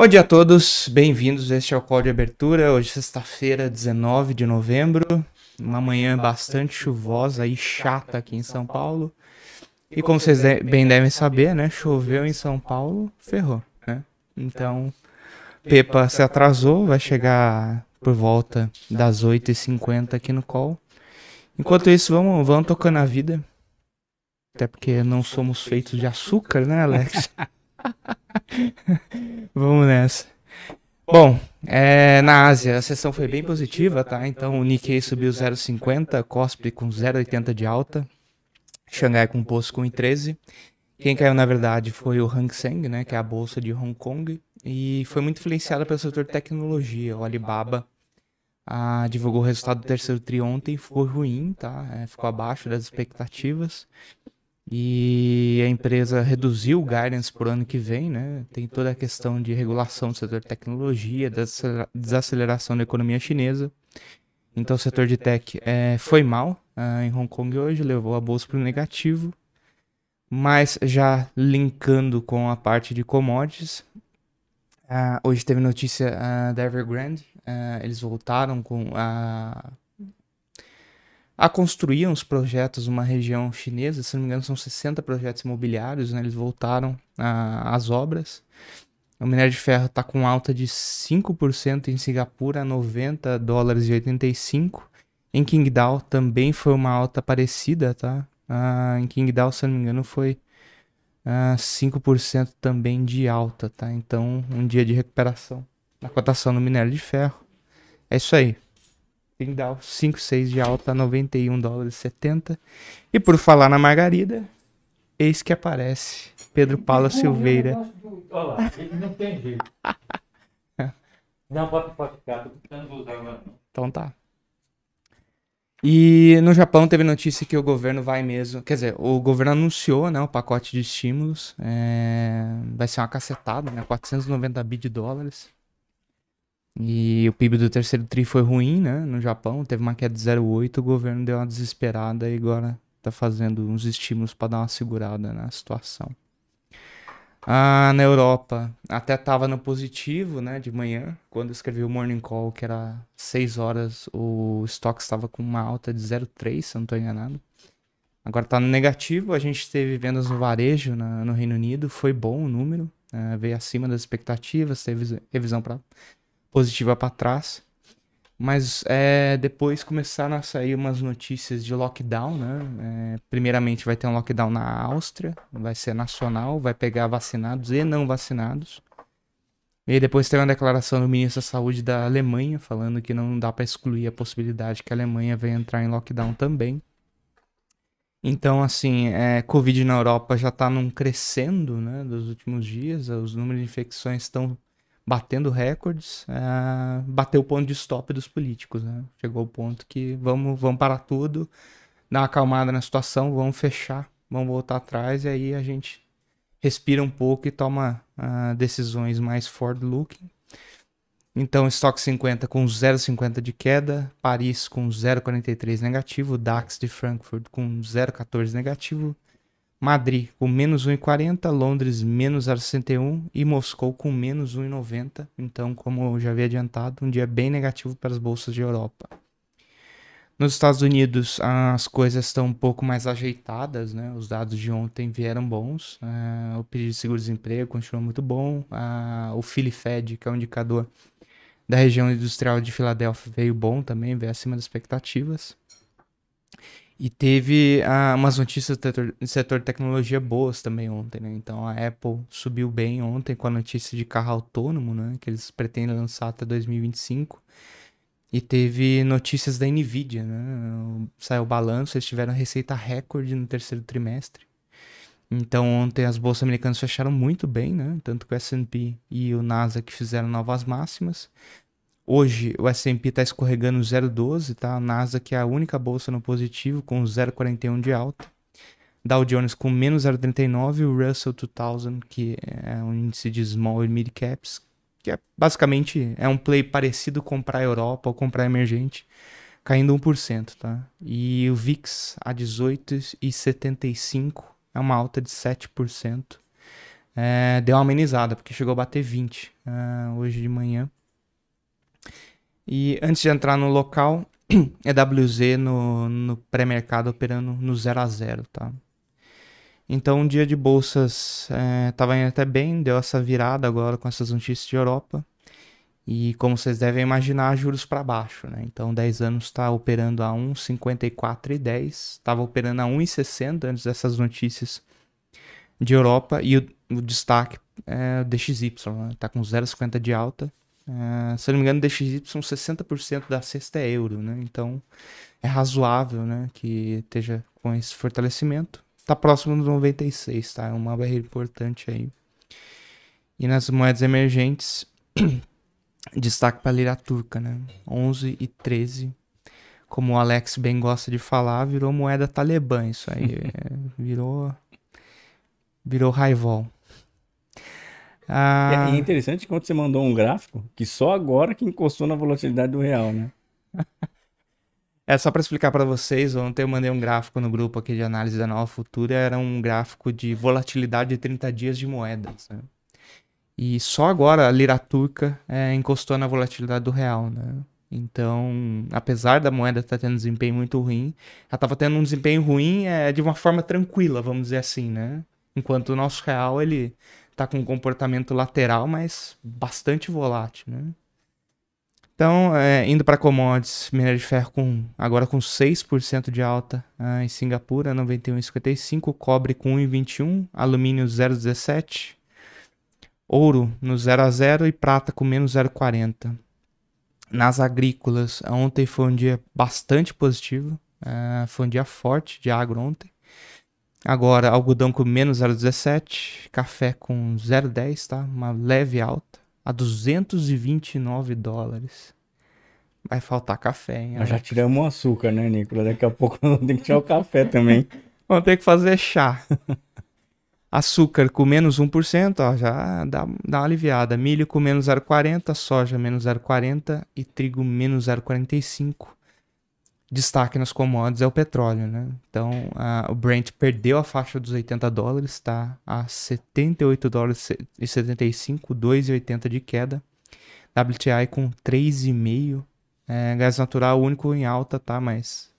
Bom dia a todos, bem-vindos. Este é o call de abertura. Hoje, sexta-feira, 19 de novembro. Uma manhã bastante chuvosa e chata aqui em São Paulo. E como vocês bem devem saber, né? Choveu em São Paulo, ferrou, né? Então, Pepa se atrasou, vai chegar por volta das 8h50 aqui no call. Enquanto isso, vamos, vamos tocando a vida. Até porque não somos feitos de açúcar, né, Alex? Vamos nessa. Bom, é, na Ásia a sessão foi bem positiva, tá? Então o Nikkei subiu 0,50, Kospi com 0,80 de alta, Xangai com posto com 1,13. Quem caiu na verdade foi o Hang Seng, né, que é a bolsa de Hong Kong, e foi muito influenciada pelo setor tecnologia. O Alibaba ah, divulgou o resultado do terceiro tri ontem, foi ruim, tá? É, ficou abaixo das expectativas. E a empresa reduziu o guidance para o ano que vem, né? Tem toda a questão de regulação do setor de tecnologia, desaceleração da economia chinesa. Então o setor de tech é, foi mal uh, em Hong Kong hoje, levou a bolsa para o negativo. Mas já linkando com a parte de commodities, uh, hoje teve notícia uh, da Evergrande, eles voltaram com a a construir uns projetos numa região chinesa, se não me engano são 60 projetos imobiliários, né? eles voltaram às obras. O minério de ferro está com alta de 5% em Singapura, 90 dólares e 85. Em Qingdao também foi uma alta parecida, tá? Ah, em Qingdao, se não me engano, foi ah, 5% também de alta, tá? Então, um dia de recuperação na cotação do minério de ferro. É isso aí. Tindal 5, 6 de alta, 91 dólares e 70. E por falar na Margarida, eis que aparece Pedro Paula Silveira. Olha lá, ele não tem jeito. não, pode, pode ficar, tô tentando usar agora. Então tá. E no Japão teve notícia que o governo vai mesmo. Quer dizer, o governo anunciou né, o pacote de estímulos. É, vai ser uma cacetada, né? 490 bi de dólares. E o PIB do terceiro TRI foi ruim, né? No Japão, teve uma queda de 0,8, o governo deu uma desesperada e agora tá fazendo uns estímulos para dar uma segurada na situação. Ah, na Europa, até tava no positivo, né, de manhã, quando eu escrevi o Morning Call, que era 6 horas, o estoque estava com uma alta de 0,3, se eu não estou enganado. Agora tá no negativo, a gente teve vendas no varejo na, no Reino Unido, foi bom o número, uh, veio acima das expectativas, teve revisão para positiva para trás. Mas é, depois começaram a sair umas notícias de lockdown, né? É, primeiramente vai ter um lockdown na Áustria, vai ser nacional, vai pegar vacinados e não vacinados. E depois tem uma declaração do ministro da Saúde da Alemanha falando que não dá para excluir a possibilidade que a Alemanha venha entrar em lockdown também. Então, assim, é, Covid na Europa já está num crescendo, né, dos últimos dias. Os números de infecções estão batendo recordes, é, bateu o ponto de stop dos políticos. Né? Chegou o ponto que vamos, vamos parar tudo, dar uma acalmada na situação, vamos fechar, vamos voltar atrás e aí a gente respira um pouco e toma uh, decisões mais forward-looking. Então, estoque 50 com 0,50 de queda, Paris com 0,43 negativo, DAX de Frankfurt com 0,14 negativo, Madrid com menos 1,40, Londres menos 0,61 e Moscou com menos 1,90. Então, como eu já havia adiantado, um dia bem negativo para as bolsas de Europa. Nos Estados Unidos, as coisas estão um pouco mais ajeitadas, né? Os dados de ontem vieram bons. Uh, o pedido de seguro-desemprego continuou muito bom. Uh, o Philly Fed, que é um indicador da região industrial de Filadélfia, veio bom também, veio acima das expectativas. E teve ah, umas notícias do setor, setor tecnologia boas também ontem, né? Então a Apple subiu bem ontem com a notícia de carro autônomo, né? Que eles pretendem lançar até 2025. E teve notícias da Nvidia, né? Saiu o balanço, eles tiveram receita recorde no terceiro trimestre. Então ontem as bolsas americanas fecharam muito bem, né? Tanto que o S&P e o Nasdaq fizeram novas máximas. Hoje o S&P está escorregando 0,12, tá? A Nasdaq é a única bolsa no positivo com 0,41 de alta. Dow Jones com menos 0,39 e o Russell 2000, que é um índice de small e mid caps, que é basicamente é um play parecido comprar a Europa ou comprar emergente, caindo 1%, tá? E o VIX a 18,75 é uma alta de 7%. é, deu uma amenizada, porque chegou a bater 20 uh, hoje de manhã. E antes de entrar no local, EWZ no, no pré-mercado operando no 0 a 0 tá? Então, o dia de bolsas estava é, indo até bem, deu essa virada agora com essas notícias de Europa. E como vocês devem imaginar, juros para baixo, né? Então, 10 anos está operando a 1,54,10, estava operando a 1,60 antes dessas notícias de Europa. E o, o destaque é o DXY, né? Tá com 0,50 de alta. É, se eu não me engano, DXY, 60% da cesta é euro, né? Então, é razoável, né? Que esteja com esse fortalecimento. Tá próximo dos 96, tá? É uma barreira importante aí. E nas moedas emergentes, destaque para a lira turca, né? 11 e 13. Como o Alex bem gosta de falar, virou moeda talibã isso aí. é, virou virou raivol. Ah... É, é interessante quando você mandou um gráfico que só agora que encostou na volatilidade do real, né? É só para explicar para vocês, ontem eu mandei um gráfico no grupo aqui de análise da Nova Futura, era um gráfico de volatilidade de 30 dias de moedas. Né? E só agora a lira turca é, encostou na volatilidade do real, né? Então, apesar da moeda estar tá tendo um desempenho muito ruim, ela estava tendo um desempenho ruim é, de uma forma tranquila, vamos dizer assim, né? Enquanto o nosso real ele está com um comportamento lateral, mas bastante volátil, né? Então, é, indo para commodities, minério de ferro com, agora com 6% de alta ah, em Singapura, 91,55, cobre com 1,21, alumínio 0,17, ouro no 0 a 0 e prata com menos 0,40. Nas agrícolas, ontem foi um dia bastante positivo, ah, foi um dia forte de agro ontem. Agora, algodão com menos 0,17, café com 0,10, tá? Uma leve alta a 229 dólares. Vai faltar café, hein? Nós já tiramos o açúcar, né, Nicolas? Daqui a pouco nós vamos ter que tirar o café também. Vamos ter que fazer chá. Açúcar com menos 1%, ó, já dá, dá uma aliviada. Milho com menos 0,40, soja menos 0,40 e trigo menos 0,45 destaque nas commodities é o petróleo, né? Então, a, o Brent perdeu a faixa dos 80 dólares, está a 78 dólares e 75, 2,80 de queda. WTI com 3,5. É, gás natural único em alta, tá? Mas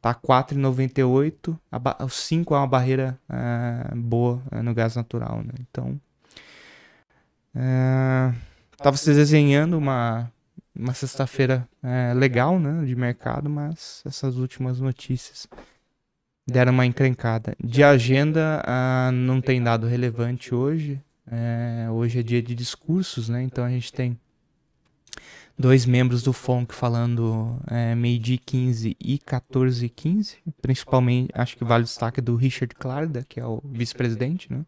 tá 4,98. O 5 é uma barreira é, boa é, no gás natural, né? Então, é, tava se desenhando uma uma sexta-feira é, legal, né, de mercado, mas essas últimas notícias deram uma encrencada. De agenda, ah, não tem dado relevante hoje. É, hoje é dia de discursos, né? Então a gente tem dois membros do FONC falando é, meio-dia 15 e 14 e 15. Principalmente, acho que vale o destaque do Richard Clarda, que é o vice-presidente, né?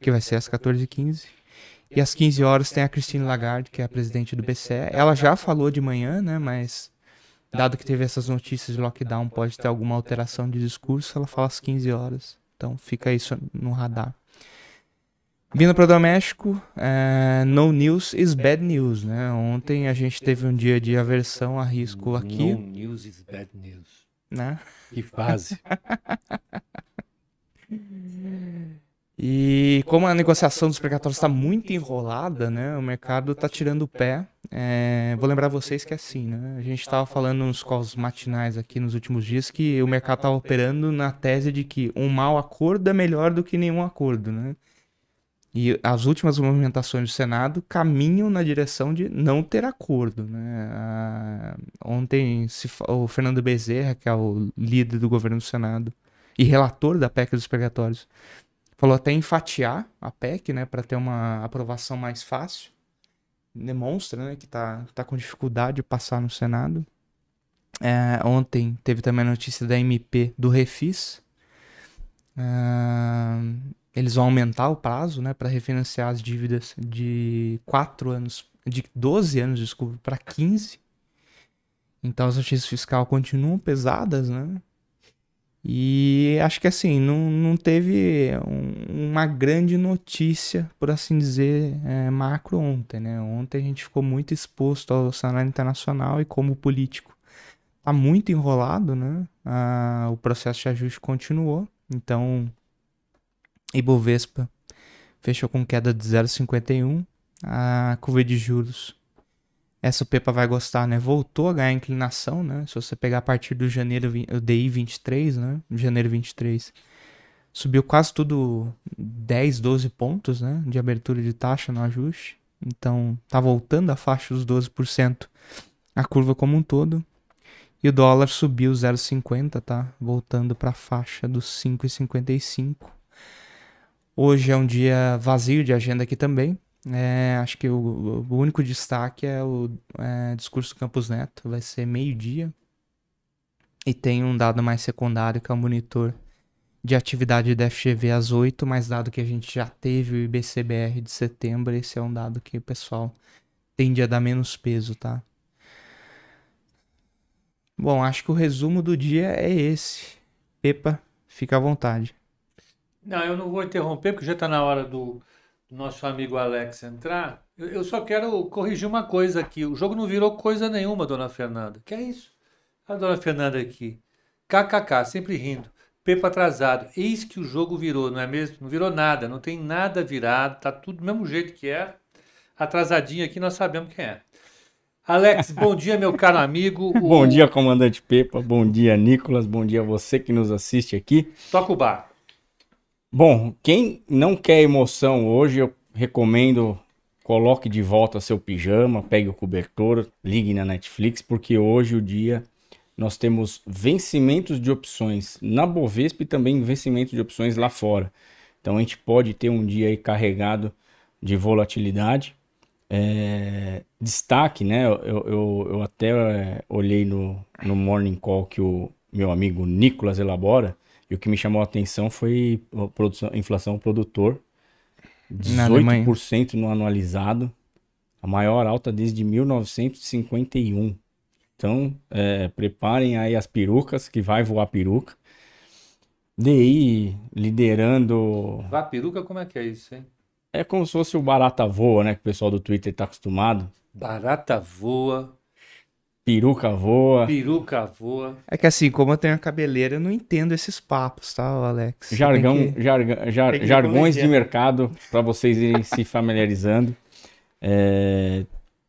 Que vai ser às 14 e 15. E às 15 horas tem a Christine Lagarde, que é a presidente do BCE. Ela já falou de manhã, né? Mas dado que teve essas notícias de lockdown, pode ter alguma alteração de discurso. Ela fala às 15 horas. Então fica isso no radar. Vindo para o doméstico, é, no news is bad news, né? Ontem a gente teve um dia de aversão a risco aqui. No news is bad news. Né? Que fase. E como a negociação dos precatórios está muito enrolada, né, o mercado está tirando o pé. É, vou lembrar vocês que é assim, né, a gente estava falando nos calls matinais aqui nos últimos dias que o mercado estava operando na tese de que um mau acordo é melhor do que nenhum acordo, né? E as últimas movimentações do Senado caminham na direção de não ter acordo. Né? Ah, ontem se, o Fernando Bezerra, que é o líder do governo do Senado e relator da PEC dos precatórios, Falou até em fatiar a PEC, né, para ter uma aprovação mais fácil. Demonstra, né, que tá, tá com dificuldade de passar no Senado. É, ontem teve também a notícia da MP do Refis. É, eles vão aumentar o prazo, né, para refinanciar as dívidas de 4 anos, de 12 anos, desculpa, para 15. Então as notícias fiscais continuam pesadas, né? E acho que assim, não, não teve um, uma grande notícia, por assim dizer, é, macro ontem, né? Ontem a gente ficou muito exposto ao cenário internacional e como político tá muito enrolado, né? o processo de ajuste continuou, então Ibovespa fechou com queda de 0,51. A curva de juros, essa o Pepa vai gostar, né? Voltou a ganhar inclinação, né? Se você pegar a partir do janeiro, o DI 23, né? Janeiro 23, subiu quase tudo 10, 12 pontos, né? De abertura de taxa no ajuste. Então, tá voltando a faixa dos 12%, a curva como um todo. E o dólar subiu 0,50, tá? Voltando para a faixa dos 5,55. Hoje é um dia vazio de agenda aqui também. É, acho que o, o, único destaque é o é, discurso do Campos Neto. Vai ser meio-dia. E tem um dado mais secundário que é o monitor de atividade da FGV às 8, mas dado que a gente já teve o IBCBR de setembro, esse é um dado que o pessoal tende a dar menos peso, tá? Bom, acho que o resumo do dia é esse. Pepa, fica à vontade. Não, eu não vou interromper, porque já está na hora do, do, nosso amigo Alex entrar. Eu, só quero corrigir uma coisa aqui. O jogo não virou coisa nenhuma, dona Fernanda. Que é isso? A dona Fernanda aqui. KKK, sempre rindo. Pepa atrasado. Eis que o jogo virou, não é mesmo? Não virou nada, não tem nada virado, tá tudo do mesmo jeito que é. Atrasadinho aqui, nós sabemos quem é. Alex, bom dia, meu caro amigo. O... Bom dia, comandante Pepa. Bom dia, Nicolas. Bom dia a você que nos assiste aqui. Toca o bar. Bom, quem não quer emoção hoje, eu recomendo coloque de volta seu pijama, pegue o cobertor, ligue na Netflix, porque hoje o dia nós temos vencimentos de opções na Bovespa e também vencimentos de opções lá fora. Então a gente pode ter um dia carregado de volatilidade. É, destaque, né? Eu, eu, eu até é, olhei no, no Morning Call que o meu amigo Nicolas elabora e o que me chamou a atenção foi a produção, inflação produtor, 18% no anualizado, a maior alta desde 1951. Então, é, preparem aí as perucas, que vai voar peruca. DI liderando. Vá peruca, como é que é isso, hein? É como se fosse o barata voa, né? Que o pessoal do Twitter tá acostumado. Barata voa. Peruca voa. Peruca voa. É que assim, como eu tenho a cabeleira, eu não entendo esses papos, tá, Alex? Jargão, que... jarga, jar, jargões de mercado para vocês irem se familiarizando. É,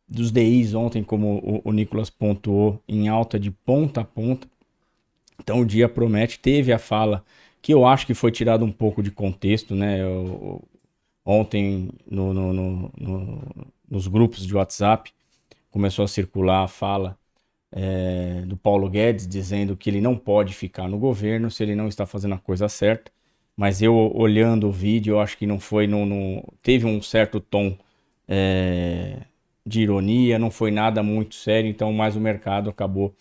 dos DIs ontem, como o, o Nicolas pontuou, em alta de ponta a ponta. Então o dia promete. Teve a fala que eu acho que foi tirado um pouco de contexto, né? Eu, ontem no, no, no, nos grupos de WhatsApp começou a circular a fala é, do Paulo Guedes dizendo que ele não pode ficar no governo se ele não está fazendo a coisa certa. Mas eu olhando o vídeo, eu acho que não foi no, teve um certo tom é, de ironia, não foi nada muito sério, então mais o mercado acabou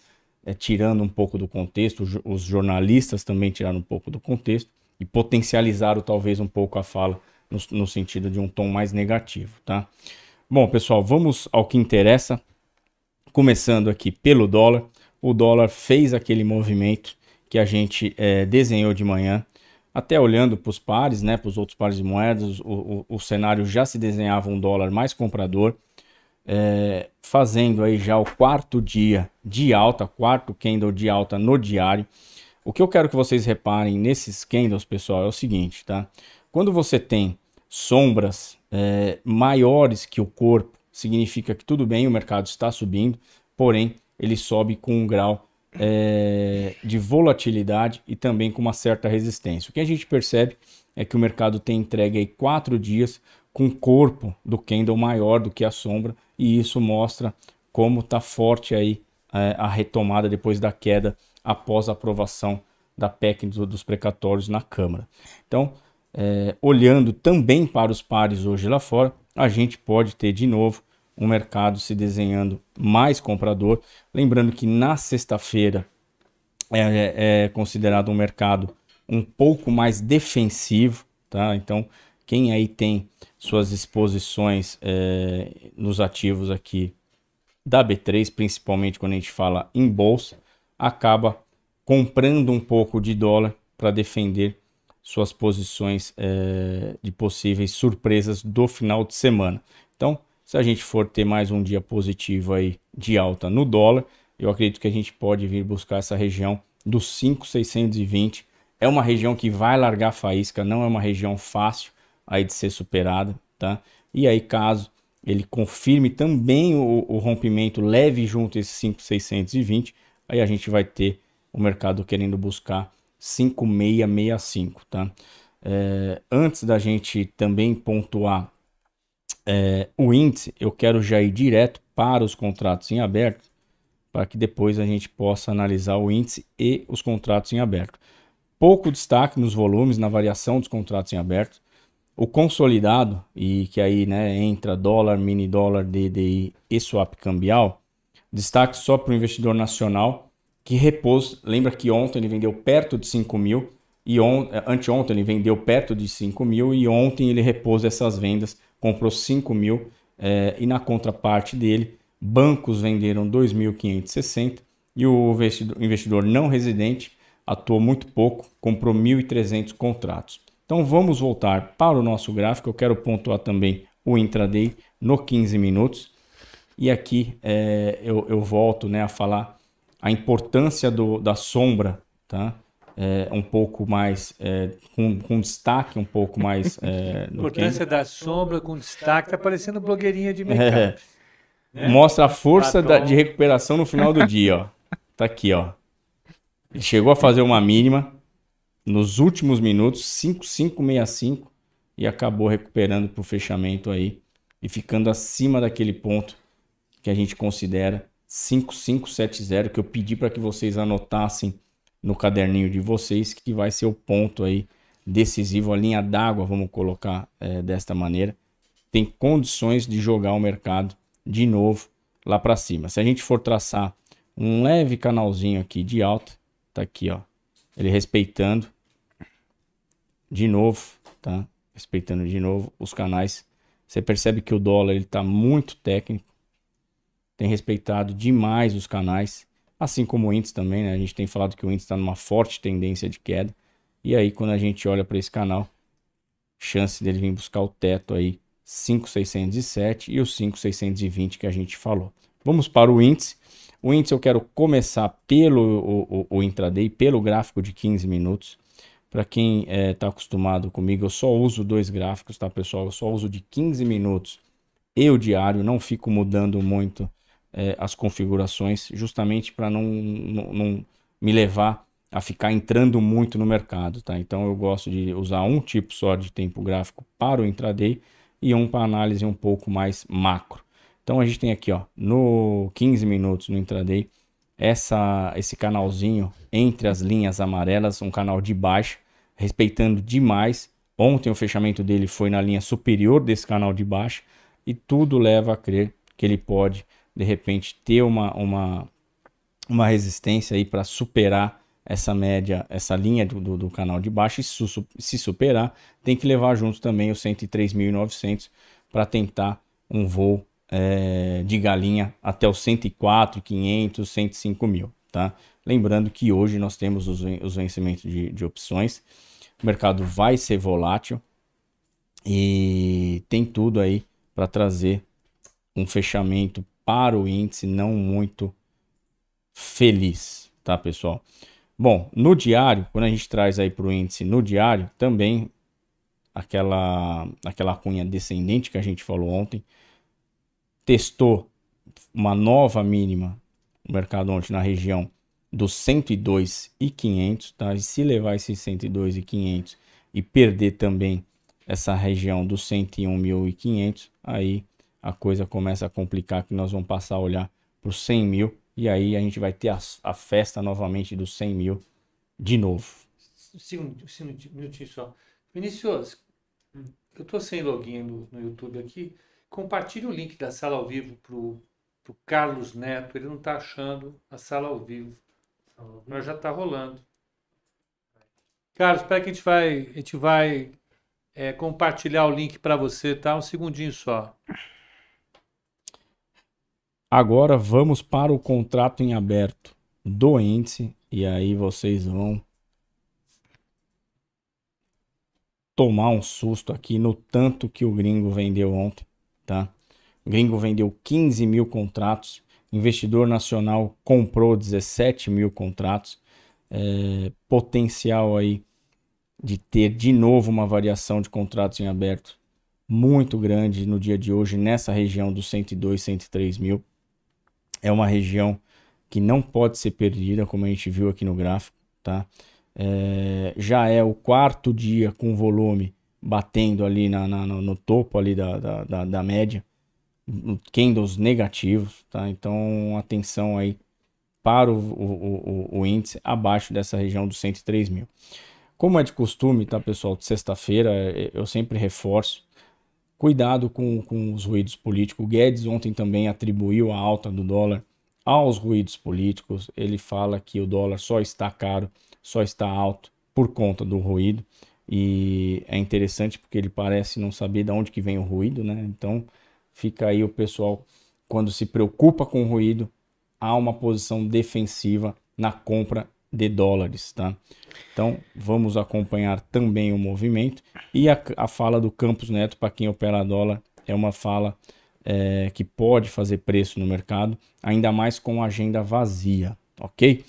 é, tirando um pouco do contexto, os jornalistas também tiraram um pouco do contexto e potencializaram talvez um pouco a fala no, no sentido de um tom mais negativo, tá? Bom, pessoal, vamos ao que interessa. Começando aqui pelo dólar. O dólar fez aquele movimento que a gente é, desenhou de manhã. Até olhando para os pares, né, para os outros pares de moedas, o, o, o, cenário já se desenhava um dólar mais comprador, é, fazendo aí já o quarto dia de alta, quarto candle de alta no diário. O que eu quero que vocês reparem nesses candles, pessoal, é o seguinte, tá? Quando você tem sombras é, maiores que o corpo, significa que tudo bem, o mercado está subindo, porém ele sobe com um grau é, de volatilidade e também com uma certa resistência. O que a gente percebe é que o mercado tem entregue aí quatro dias com o corpo do candle maior do que a sombra e isso mostra como está forte aí é, a retomada depois da queda após a aprovação da PEC dos precatórios na Câmara. Então, é, olhando também para os pares hoje lá fora, a gente pode ter de novo um mercado se desenhando mais comprador. Lembrando que na sexta-feira é, é, é, considerado um mercado um pouco mais defensivo, tá? Então, quem aí tem suas exposições é, nos ativos aqui da B3, principalmente quando a gente fala em bolsa, acaba comprando um pouco de dólar para defender suas posições é, de possíveis surpresas do final de semana. Então, se a gente for ter mais um dia positivo aí de alta no dólar, eu acredito que a gente pode vir buscar essa região dos 5,620. É uma região que vai largar faísca, não é uma região fácil, aí de ser superada, tá? E aí caso ele confirme também o, o rompimento, leve junto esses 5,620, aí a gente vai ter o mercado querendo buscar 5,665, tá? É, antes da gente também pontuar é, o índice, eu quero já ir direto para os contratos em aberto, para que depois a gente possa analisar o índice e os contratos em aberto. Pouco destaque nos volumes, na variação dos contratos em aberto. O consolidado, e que aí né, entra dólar, mini dólar, DDI e swap cambial, destaque só para o investidor nacional, que repôs, lembra que ontem ele vendeu perto de 5 mil, e on, anteontem ele vendeu perto de 5 mil, e ontem ele repôs essas vendas, comprou 5 mil, é, e na contraparte dele, bancos venderam 2.560, e o investidor, investidor não residente atuou muito pouco, comprou 1.300 contratos. Então vamos voltar para o nosso gráfico. Eu quero pontuar também o intraday no 15 minutos. E aqui é, eu, eu, volto né, a falar a importância do, da sombra, tá? É, um pouco mais, é, com, com, destaque um pouco mais. É, importância da sombra com destaque, tá parecendo blogueirinha de mercado. É. Né? Mostra a força da, de recuperação no final do dia, ó. Tá aqui, ó. Ele chegou a fazer uma mínima, nos últimos minutos, 5565 e acabou recuperando para o fechamento aí e ficando acima daquele ponto que a gente considera 5570, que eu pedi para que vocês anotassem no caderninho de vocês, que vai ser o ponto aí decisivo, a linha d'água, vamos colocar é, desta maneira, tem condições de jogar o mercado de novo lá para cima. Se a gente for traçar um leve canalzinho aqui de alta, tá aqui ó, ele respeitando de novo, tá? Respeitando de novo os canais. Você percebe que o dólar ele tá muito técnico. Tem respeitado demais os canais, assim como o índice também, né? A gente tem falado que o índice está numa forte tendência de queda. E aí quando a gente olha para esse canal, chance dele vir buscar o teto aí 5,607 e o 5,620 que a gente falou. Vamos para o índice. O índice eu quero começar pelo o, o, o intraday, pelo gráfico de 15 minutos. Para quem está é, tá acostumado comigo, eu só uso dois gráficos, tá, pessoal? Eu só uso de 15 minutos e o diário, não fico mudando muito é, as configurações, justamente para não, não, não, me levar a ficar entrando muito no mercado, tá? Então eu gosto de usar um tipo só de tempo gráfico para o intraday e um para análise um pouco mais macro. Então a gente tem aqui, ó, no 15 minutos no intraday, essa, esse canalzinho entre as linhas amarelas, um canal de baixa, respeitando demais. Ontem o fechamento dele foi na linha superior desse canal de baixo e tudo leva a crer que ele pode de repente ter uma, uma, uma resistência aí para superar essa média, essa linha do, do, canal de baixo e su, se superar, tem que levar junto também os 103.900 para tentar um voo é, de galinha até os 104, 500, 105 mil, tá? Lembrando que hoje nós temos os, os vencimentos de, de opções, o mercado vai ser volátil e tem tudo aí para trazer um fechamento para o índice não muito feliz, tá pessoal? Bom, no diário, quando a gente traz aí para o índice no diário, também aquela, aquela cunha descendente que a gente falou ontem, testou uma nova mínima no mercado ontem na região dos 102 e 500, tá? E se levar esses 102 e 500 e perder também essa região dos 101.500, aí a coisa começa a complicar que nós vamos passar a olhar para os 100 mil e aí a gente vai ter a, a festa novamente dos 100 mil de novo. Um minutinho só. Vinícius, eu estou sem login no, no YouTube aqui. Compartilhe o link da sala ao vivo para o Carlos Neto. Ele não está achando a sala ao vivo. Mas já está rolando. Carlos, espera que a gente vai, a gente vai é, compartilhar o link para você, tá? Um segundinho só. Agora vamos para o contrato em aberto do índice e aí vocês vão tomar um susto aqui no tanto que o gringo vendeu ontem, tá? O gringo vendeu 15 mil contratos investidor nacional comprou 17 mil contratos, é, potencial aí de ter de novo uma variação de contratos em aberto muito grande no dia de hoje nessa região dos 102, 103 mil. É uma região que não pode ser perdida, como a gente viu aqui no gráfico, tá? É, já é o quarto dia com volume batendo ali na, na no, no, topo ali da, da, da, da média, candles negativos, tá? Então atenção aí para o, o, o, o índice abaixo dessa região dos 103 mil. Como é de costume, tá, pessoal? De sexta-feira, é, eu sempre reforço. Cuidado com, com os ruídos políticos. O Guedes ontem também atribuiu a alta do dólar aos ruídos políticos. Ele fala que o dólar só está caro, só está alto por conta do ruído. E é interessante porque ele parece não saber de onde que vem o ruído, né? Então fica aí o pessoal, quando se preocupa com o ruído, há uma posição defensiva na compra de dólares, tá? Então, vamos acompanhar também o movimento e a, a fala do Campos Neto para quem opera dólar é uma fala é, que pode fazer preço no mercado, ainda mais com agenda vazia, ok?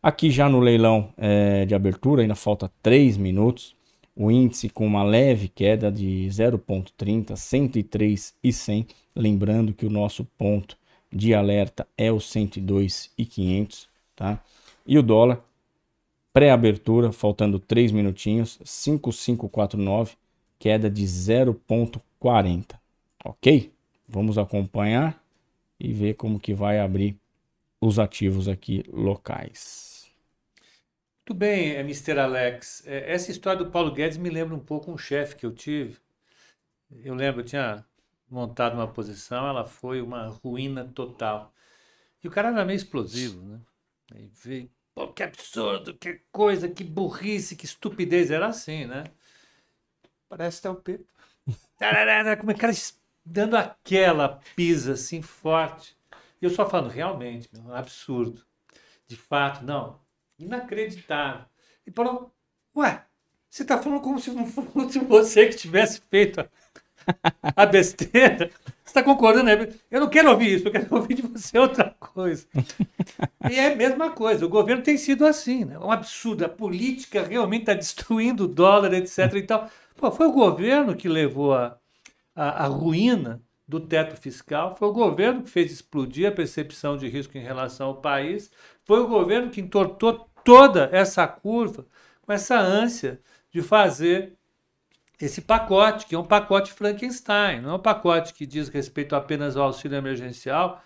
Aqui já no leilão é, de abertura, ainda falta 3 minutos, o índice com uma leve queda de 0,30, 103 e 100, lembrando que o nosso ponto de alerta é o 102 e 500, tá? E o dólar, pré-abertura, faltando 3 minutinhos, 5549, queda de 0,40. Ok? Vamos acompanhar e ver como que vai abrir os ativos aqui locais. Muito bem, é, Mr. Alex. É, essa história do Paulo Guedes me lembra um pouco um chefe que eu tive. Eu lembro, eu tinha montado uma posição, ela foi uma ruína total. E o cara era meio explosivo, né? Veio Pô, que absurdo, que coisa, que burrice, que estupidez. Era assim, né? Parece até o Pepe. Como é que cara dando aquela pisa assim forte. E eu só falando, realmente, meu, absurdo. De fato, não. Inacreditável. E falou, ué, você está falando como se não fosse você que tivesse feito a, besteira. Você está concordando? Né? Eu não quero ouvir isso, eu quero ouvir de você outra coisa. E é a mesma coisa, o governo tem sido assim, né? um absurdo. A política realmente está destruindo o dólar, etc. E tal. Pô, foi o governo que levou a, a, a ruína do teto fiscal, foi o governo que fez explodir a percepção de risco em relação ao país, foi o governo que entortou toda essa curva com essa ânsia de fazer esse pacote, que é um pacote Frankenstein, não é um pacote que diz respeito apenas ao auxílio emergencial,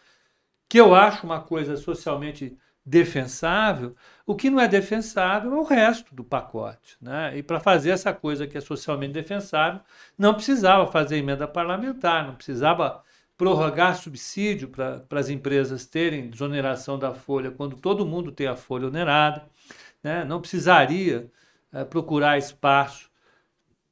que eu acho uma coisa socialmente defensável, o que não é defensável é o resto do pacote. Né? E para fazer essa coisa que é socialmente defensável, não precisava fazer emenda parlamentar, não precisava prorrogar subsídio para as empresas terem desoneração da folha quando todo mundo tem a folha onerada, né? não precisaria é, procurar espaço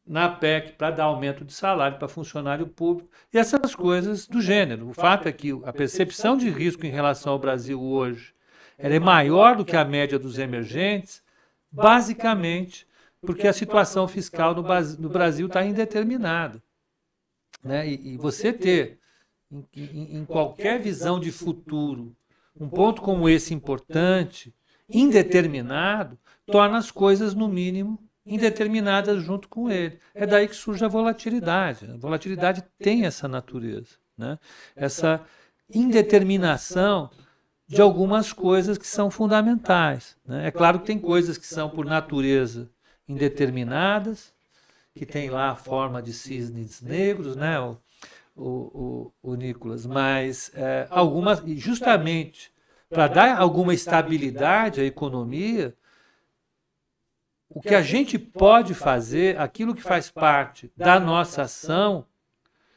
na PEC para dar aumento de salário para funcionário público e essas coisas do gênero. O fato é que a percepção de risco em relação ao Brasil hoje é maior do que a média dos emergentes, basicamente porque a situação fiscal no Brasil está indeterminada. Né? E, e, você ter, em, em, em qualquer visão de futuro, um ponto como esse importante, indeterminado, torna as coisas, no mínimo, indeterminadas junto com ele. É daí que surge a volatilidade. A volatilidade tem essa natureza, né? essa indeterminação de algumas coisas que são fundamentais. Né? É claro que tem coisas que são, por natureza, indeterminadas, que tem lá a forma de cisnes negros, né? o, o, o, o Nicolas, mas é, algumas, justamente para dar alguma estabilidade à economia, o que a gente pode fazer, aquilo que faz parte da nossa ação,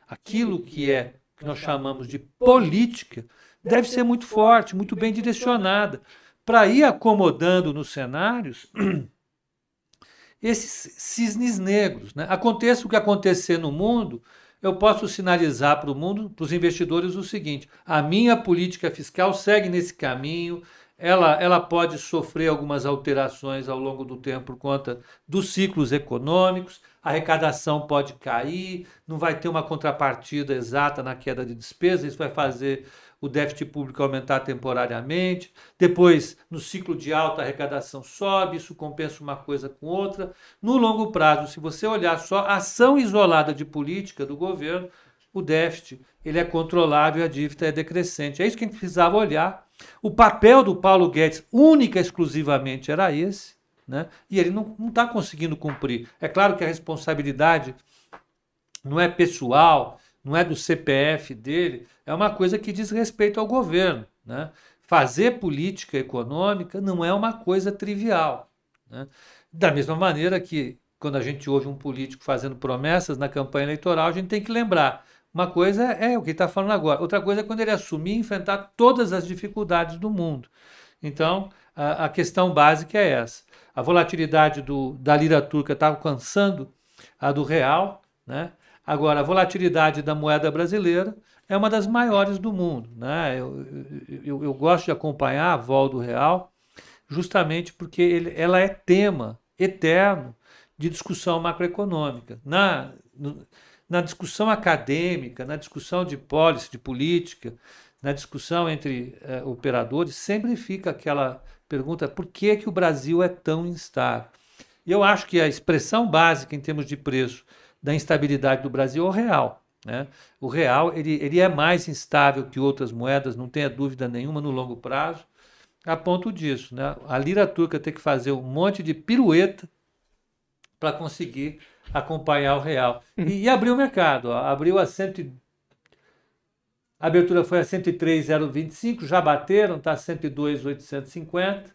aquilo que é que nós chamamos de política, deve ser muito forte, muito bem direcionada, para ir acomodando nos cenários esses cisnes negros. Né? Aconteça o que acontecer no mundo, eu posso sinalizar para o mundo, para os investidores, o seguinte: a minha política fiscal segue nesse caminho, ela, ela pode sofrer algumas alterações ao longo do tempo por conta dos ciclos econômicos, a arrecadação pode cair, não vai ter uma contrapartida exata na queda de despesa, isso vai fazer o déficit público aumentar temporariamente. Depois, no ciclo de alta, a arrecadação sobe, isso compensa uma coisa com outra. No longo prazo, se você olhar só a ação isolada de política do governo, o déficit ele é controlável e a dívida é decrescente. É isso que a gente precisava olhar. O papel do Paulo Guedes, única e exclusivamente, era esse. Né? E ele não está conseguindo cumprir. É claro que a responsabilidade não é pessoal, não é do CPF dele, é uma coisa que diz respeito ao governo. Né? Fazer política econômica não é uma coisa trivial. Né? Da mesma maneira que, quando a gente ouve um político fazendo promessas na campanha eleitoral, a gente tem que lembrar. Uma coisa é o que está falando agora, outra coisa é quando ele assumir enfrentar todas as dificuldades do mundo. Então, a, a questão básica é essa. A volatilidade do, da lira turca está alcançando a do real, né? Agora, a volatilidade da moeda brasileira é uma das maiores do mundo. Né? Eu, eu, eu gosto de acompanhar a vol do real justamente porque ele, ela é tema eterno de discussão macroeconômica. Na, na discussão acadêmica, na discussão de policy, de política, na discussão entre eh, operadores, sempre fica aquela pergunta: por que, que o Brasil é tão instável? E eu acho que a expressão básica em termos de preço da instabilidade do Brasil é o real. Né? O real ele, ele é mais instável que outras moedas, não tenha dúvida nenhuma, no longo prazo, a ponto disso. Né? A lira turca tem que fazer um monte de pirueta para conseguir acompanhar o real. E, e abriu o mercado. Ó, abriu a 100, a abertura foi a 103,025, já bateram, está 102,850.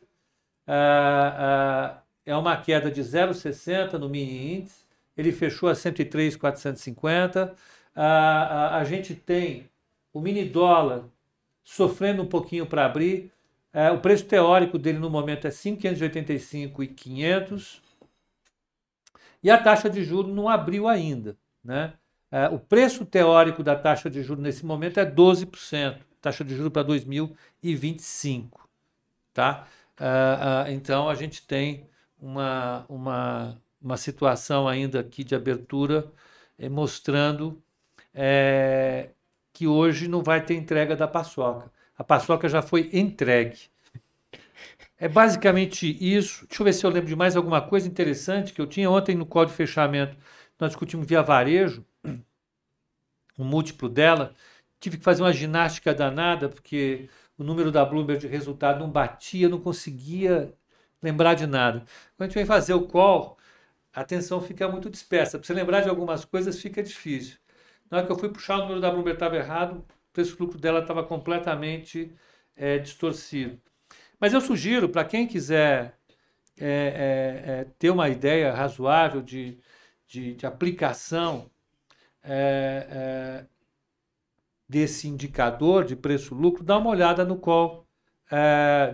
Ah, ah, é uma queda de 0,60 no mini índice ele fechou a 103,450. A, a, a gente tem o mini dólar sofrendo um pouquinho para abrir. É, o preço teórico dele no momento é 585,500. E a taxa de juros não abriu ainda. Né? É, o preço teórico da taxa de juros nesse momento é 12%. Taxa de juros para 2025. Tá? É, é, então a gente tem uma, uma, uma situação ainda aqui de abertura, mostrando é, que hoje não vai ter entrega da paçoca. A paçoca já foi entregue. É basicamente isso. Deixa eu ver se eu lembro de mais alguma coisa interessante que eu tinha ontem no código de fechamento. Nós discutimos via varejo, o múltiplo dela. Tive que fazer uma ginástica danada, porque o número da Bloomberg de resultado não batia, não conseguia lembrar de nada. Quando a gente vem fazer o call, a atenção fica muito dispersa. Para você lembrar de algumas coisas fica difícil. Na hora que eu fui puxar o número da Bloomberg estava errado, o preço-lucro dela estava completamente é, distorcido. Mas eu sugiro para quem quiser é, é, é, ter uma ideia razoável de, de, de aplicação é, é, desse indicador de preço-lucro, dá uma olhada no call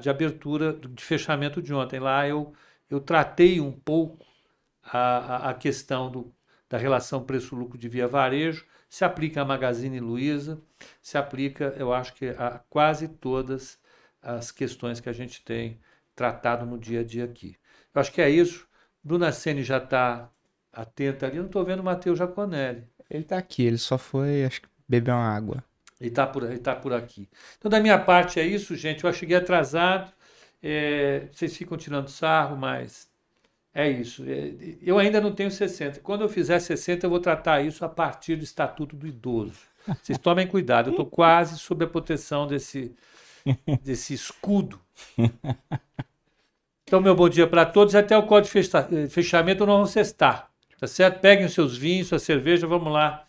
de abertura, de fechamento de ontem. Lá eu, eu tratei um pouco a, a questão do, da relação preço-lucro de via varejo, se aplica a Magazine Luiza, se aplica, eu acho que a quase todas as questões que a gente tem tratado no dia a dia aqui. Eu acho que é isso. Bruna Sene já está atenta ali. Eu não estou vendo o Matheus Jaconelli. Ele está aqui, ele só foi, acho que, beber uma água. Ele está por, ele tá por aqui. Então, da minha parte é isso, gente. Eu cheguei atrasado. É, vocês ficam tirando sarro, mas é isso. É, eu ainda não tenho 60. Quando eu fizer 60, eu vou tratar isso a partir do Estatuto do Idoso. Vocês tomem cuidado, eu estou quase sob a proteção desse, desse escudo. Então, meu bom dia para todos. Até o código de fechamento nós vamos cestar. Tá certo? Peguem os seus vinhos, sua cerveja, vamos lá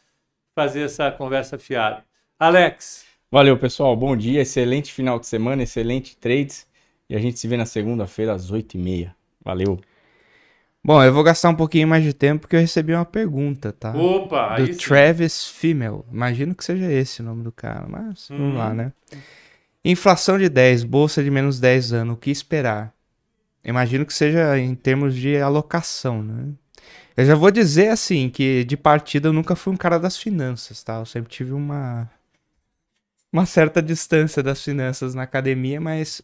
fazer essa conversa fiada. Alex. Valeu, pessoal. Bom dia, excelente final de semana, excelente trades. E a gente se vê na segunda-feira às 8h30. Valeu. Bom, eu vou gastar um pouquinho mais de tempo porque eu recebi uma pergunta, tá? Opa! Do Travis Female. Imagino que seja esse o nome do cara, mas hum. vamos lá, né? Inflação de 10, bolsa de menos 10 anos, o que esperar? Imagino que seja em termos de alocação, né? Eu já vou dizer assim que de partida eu nunca fui um cara das finanças, tá? Eu sempre tive uma uma certa distância das finanças na academia, mas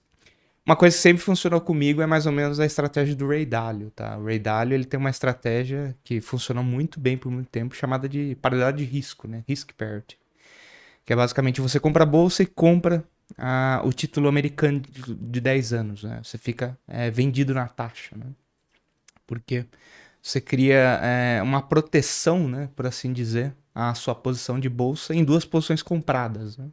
uma coisa que sempre funcionou comigo é mais ou menos a estratégia do Ray Dalio, tá? O Ray Dalio, ele tem uma estratégia que funcionou muito bem por muito tempo, chamada de paridade de risco, né? Risk parity. Que é basicamente você compra a bolsa e compra ah, o título americano de, de 10 anos, né? Você fica é, vendido na taxa, né? Porque você cria é, uma proteção, né, por assim dizer, à sua posição de bolsa em duas posições compradas, né?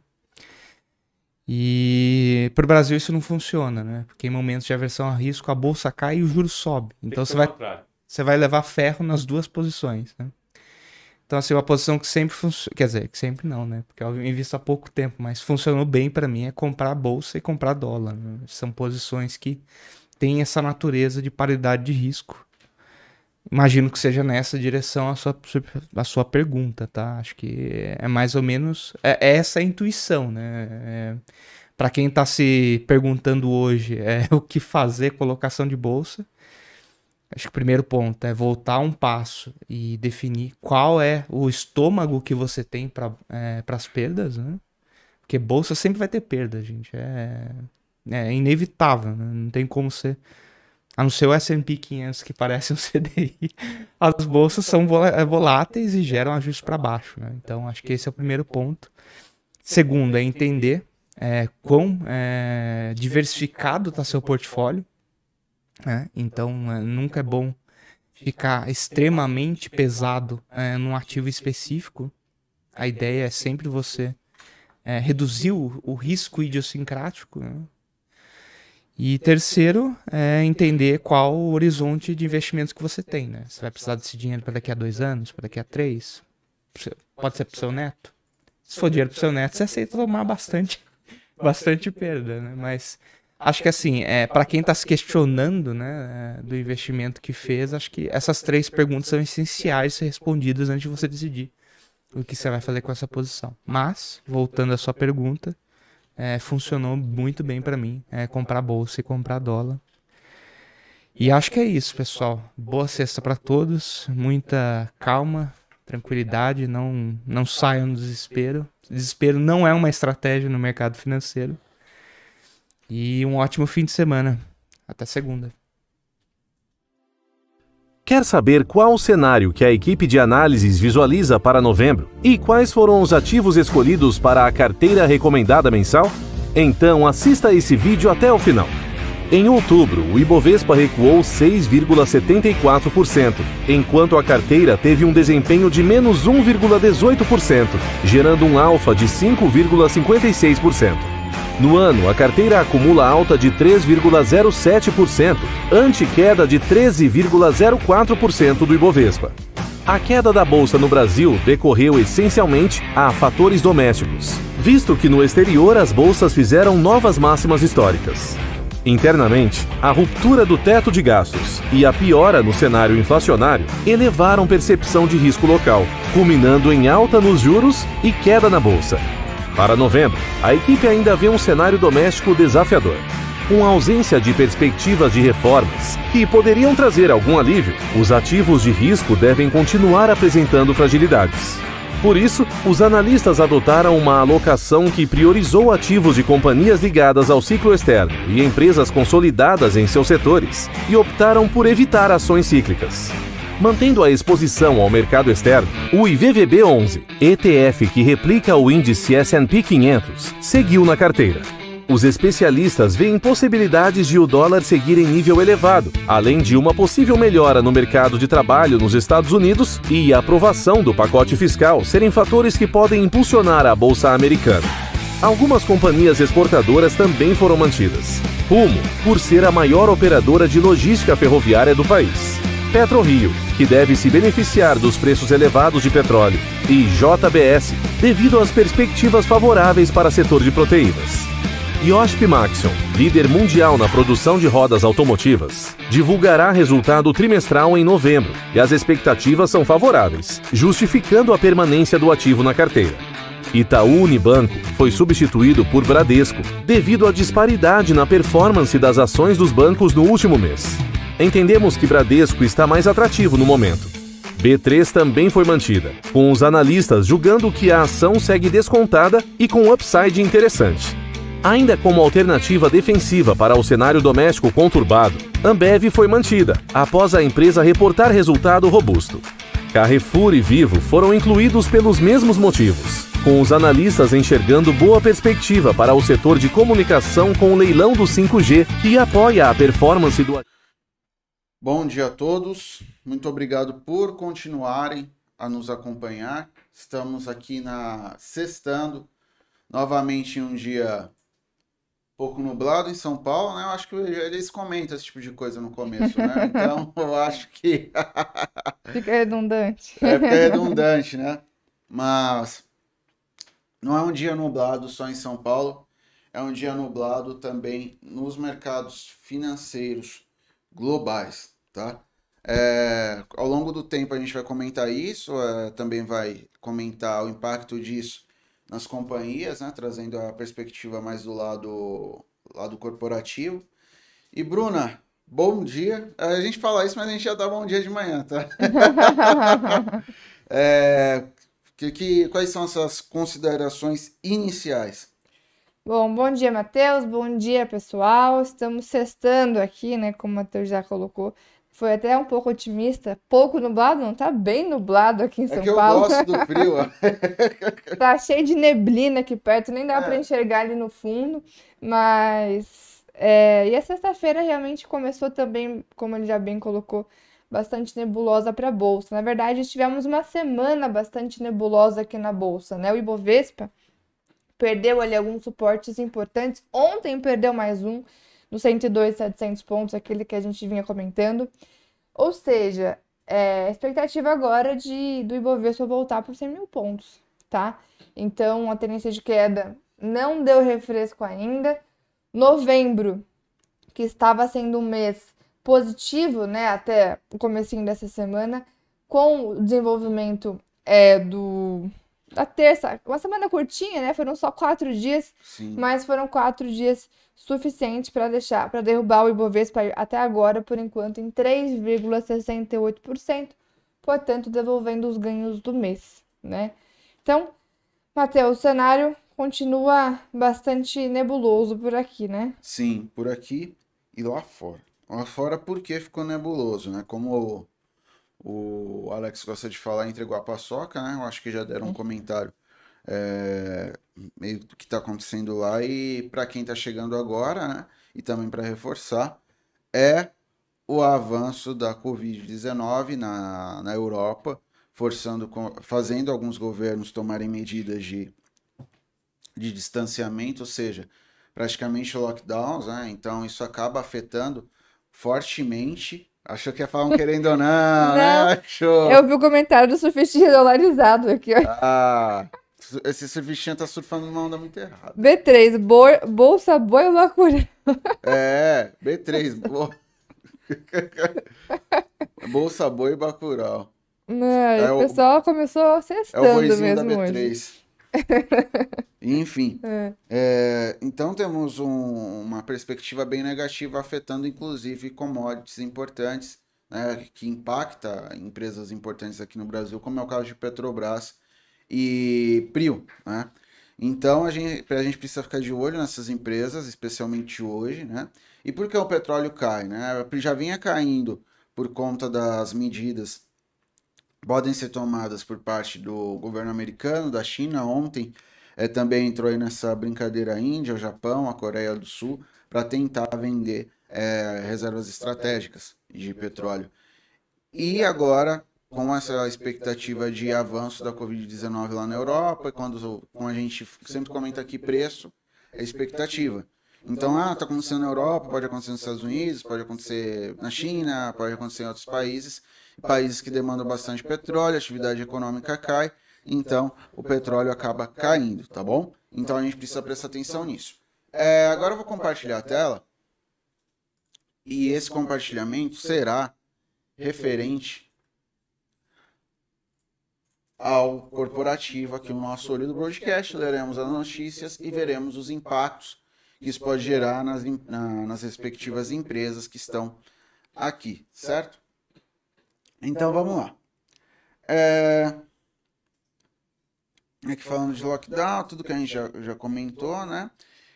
E para o Brasil isso não funciona, né? Porque em momentos de aversão a risco a bolsa cai e o juro sobe. Então você vai, você vai levar ferro nas duas posições, né? Então, assim, uma posição que sempre funciona. Quer dizer, que sempre não, né? Porque eu invisto há pouco tempo, mas funcionou bem para mim é comprar bolsa e comprar dólar. Né? São posições que têm essa natureza de paridade de risco. Imagino que seja nessa direção a sua, a sua pergunta, tá? Acho que é mais ou menos é, é essa a intuição, né? É, para quem está se perguntando hoje é o que fazer colocação de bolsa, acho que o primeiro ponto é voltar um passo e definir qual é o estômago que você tem para é, as perdas, né? Porque bolsa sempre vai ter perda, gente. É, é inevitável, né? não tem como ser a não ser o S&P 500 que parece um CDI, as bolsas são é, voláteis e geram ajustes para baixo. Né? Então, acho que esse é o primeiro ponto. Segundo, é entender é, quão é, diversificado está seu portfólio. Né? Então, é, nunca é bom ficar extremamente pesado é, num ativo específico. A ideia é sempre você é, reduzir o, o risco idiosincrático. Né? E terceiro, é entender qual o horizonte de investimentos que você tem, né? Você vai precisar desse dinheiro para daqui a dois anos, para daqui a três? Pode ser para o seu neto? Se for dinheiro para o seu neto, você aceita tomar bastante, bastante perda, né? Mas acho que assim, é, para quem está se questionando, né, é, do investimento que fez, acho que essas três perguntas são essenciais ser respondidas antes de você decidir o que você vai fazer com essa posição. Mas, voltando à sua pergunta, é, funcionou muito bem para mim. É, comprar bolsa e comprar dólar. E acho que é isso, pessoal. Boa sexta para todos. Muita calma, tranquilidade. Não, não saiam do desespero. Desespero não é uma estratégia no mercado financeiro. E um ótimo fim de semana. Até segunda. Quer saber qual o cenário que a equipe de análises visualiza para novembro e quais foram os ativos escolhidos para a carteira recomendada mensal? Então assista esse vídeo até o final. Em outubro, o Ibovespa recuou 6,74%, enquanto a carteira teve um desempenho de menos 1,18%, gerando um alfa de 5,56%. No ano, a carteira acumula alta de 3,07%, ante queda de 13,04% do Ibovespa. A queda da bolsa no Brasil decorreu essencialmente a fatores domésticos, visto que no exterior as bolsas fizeram novas máximas históricas. Internamente, a ruptura do teto de gastos e a piora no cenário inflacionário elevaram percepção de risco local, culminando em alta nos juros e queda na bolsa. Para novembro, a equipe ainda vê um cenário doméstico desafiador. Com a ausência de perspectivas de reformas que poderiam trazer algum alívio, os ativos de risco devem continuar apresentando fragilidades. Por isso, os analistas adotaram uma alocação que priorizou ativos de companhias ligadas ao ciclo externo e empresas consolidadas em seus setores, e optaram por evitar ações cíclicas. Mantendo a exposição ao mercado externo, o IVVB11, ETF que replica o índice S&P 500, seguiu na carteira. Os especialistas veem possibilidades de o dólar seguir em nível elevado, além de uma possível melhora no mercado de trabalho nos Estados Unidos e a aprovação do pacote fiscal serem fatores que podem impulsionar a bolsa americana. Algumas companhias exportadoras também foram mantidas. Rumo, por ser a maior operadora de logística ferroviária do país. PetroRio, que deve se beneficiar dos preços elevados de petróleo, e JBS, devido às perspectivas favoráveis para setor de proteínas. Yoshp Maxion, líder mundial na produção de rodas automotivas, divulgará resultado trimestral em novembro e as expectativas são favoráveis, justificando a permanência do ativo na carteira. Itaú Unibanco foi substituído por Bradesco devido à disparidade na performance das ações dos bancos no último mês. Entendemos que Bradesco está mais atrativo no momento. B3 também foi mantida, com os analistas julgando que a ação segue descontada e com upside interessante. Ainda como alternativa defensiva para o cenário doméstico conturbado, Ambev foi mantida, após a empresa reportar resultado robusto. Carrefour e Vivo foram incluídos pelos mesmos motivos, com os analistas enxergando boa perspectiva para o setor de comunicação com o leilão do 5G, que apoia a performance do. Bom dia a todos, muito obrigado por continuarem a nos acompanhar. Estamos aqui na Sextando, novamente um dia pouco nublado em São Paulo, né? Eu acho que eles comentam esse tipo de coisa no começo, né? Então, eu acho que. fica redundante. É, fica redundante, né? Mas não é um dia nublado só em São Paulo, é um dia nublado também nos mercados financeiros globais, tá? É, ao longo do tempo a gente vai comentar isso, é, também vai comentar o impacto disso nas companhias, né, trazendo a perspectiva mais do lado, lado corporativo. E Bruna, bom dia. A gente fala isso, mas a gente já dá bom dia de manhã, tá? é, que, que, quais são as suas considerações iniciais? Bom, bom dia, Matheus. Bom dia, pessoal. Estamos sextando aqui, né? Como o Matheus já colocou foi até um pouco otimista. Pouco nublado, não tá bem nublado aqui em é São que Paulo. Eu gosto do frio. tá cheio de neblina aqui perto, nem dá é. para enxergar ali no fundo. Mas. É... E a sexta-feira realmente começou também, como ele já bem colocou, bastante nebulosa para a bolsa. Na verdade, tivemos uma semana bastante nebulosa aqui na bolsa, né? O Ibovespa perdeu ali alguns suportes importantes. Ontem perdeu mais um no 102,700 pontos, aquele que a gente vinha comentando. Ou seja, é, expectativa agora de do Ibovespa voltar por 100 mil pontos, tá? Então, a tendência de queda não deu refresco ainda. Novembro, que estava sendo um mês positivo, né, até o comecinho dessa semana, com o desenvolvimento é, do da terça, uma semana curtinha, né? Foram só quatro dias, Sim. mas foram quatro dias suficientes para deixar, para derrubar o Ibovespa até agora, por enquanto, em 3,68%, portanto, devolvendo os ganhos do mês, né? Então, Matheus, o cenário continua bastante nebuloso por aqui, né? Sim, por aqui e lá fora. Lá fora porque ficou nebuloso, né? Como o Alex gosta de falar entre a paçoca, né? Eu acho que já deram um comentário é, meio do que está acontecendo lá e para quem está chegando agora, né? E também para reforçar, é o avanço da Covid-19 na, na Europa, forçando, fazendo alguns governos tomarem medidas de, de distanciamento, ou seja, praticamente lockdowns, né? Então isso acaba afetando fortemente Achou que ia falar um querendo ou não, não, né? Achou. Eu vi o comentário do surfistinha dolarizado aqui, ó. Ah, esse surfistinha tá surfando numa onda muito errada. B3, bo Bolsa Boi Bacurau. É, B3, bo... Bolsa Boi Bacurau. Não, é o pessoal começou sextando é o mesmo da B3. Hoje. Enfim, é. É, então temos um, uma perspectiva bem negativa afetando inclusive commodities importantes, né, que impacta empresas importantes aqui no Brasil, como é o caso de Petrobras e Prio, né? Então a gente, a gente precisa ficar de olho nessas empresas, especialmente hoje, né? E por que o petróleo cai, né? Já vinha caindo por conta das medidas podem ser tomadas por parte do governo americano, da China. Ontem é, também entrou aí nessa brincadeira a Índia, o Japão, a Coreia do Sul, para tentar vender é, reservas estratégicas de petróleo. E agora, com essa expectativa de avanço da Covid-19 lá na Europa, quando como a gente sempre comenta aqui preço, é expectativa. Então, ah, está acontecendo na Europa, pode acontecer nos Estados Unidos, pode acontecer na China, pode acontecer em outros países países que demandam bastante petróleo, a atividade econômica cai, então o petróleo acaba caindo, tá bom? Então a gente precisa prestar atenção nisso. É, agora eu vou compartilhar a tela e esse compartilhamento será referente ao corporativo aqui no nosso olho do broadcast. Leremos as notícias e veremos os impactos que isso pode gerar nas, na, nas respectivas empresas que estão aqui, certo? Então vamos lá. É... Aqui falando de lockdown, tudo que a gente já, já comentou, né?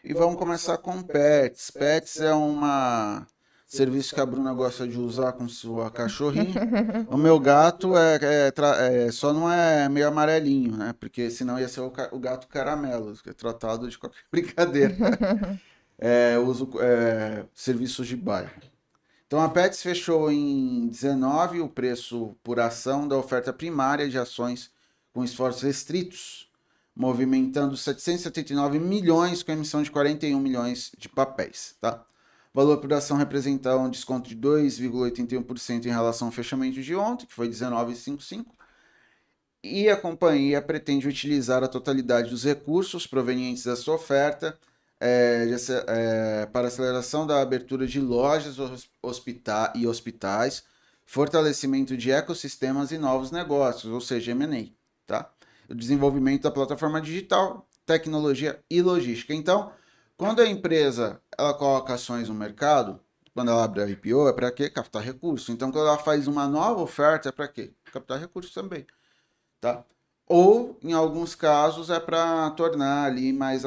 E vamos começar com Pets. Pets é uma serviço que a Bruna gosta de usar com sua cachorrinha. O meu gato é, é, é, só não é meio amarelinho, né? Porque senão ia ser o, o gato caramelo, que é tratado de qualquer brincadeira. é, uso é, serviços de bairro. Então a Pets fechou em 19 o preço por ação da oferta primária de ações com esforços restritos, movimentando 779 milhões com emissão de 41 milhões de papéis, tá? valor por ação representa um desconto de 2,81% em relação ao fechamento de ontem, que foi 19,55. E a companhia pretende utilizar a totalidade dos recursos provenientes da sua oferta é, de, é, para aceleração da abertura de lojas hospita e hospitais, fortalecimento de ecossistemas e novos negócios, ou seja, M&A, tá? O desenvolvimento da plataforma digital, tecnologia e logística. Então, quando a empresa ela coloca ações no mercado, quando ela abre a IPO, é para quê? Captar recursos. Então, quando ela faz uma nova oferta, é para quê? Captar recursos também. Tá? Ou, em alguns casos, é para tornar ali mais.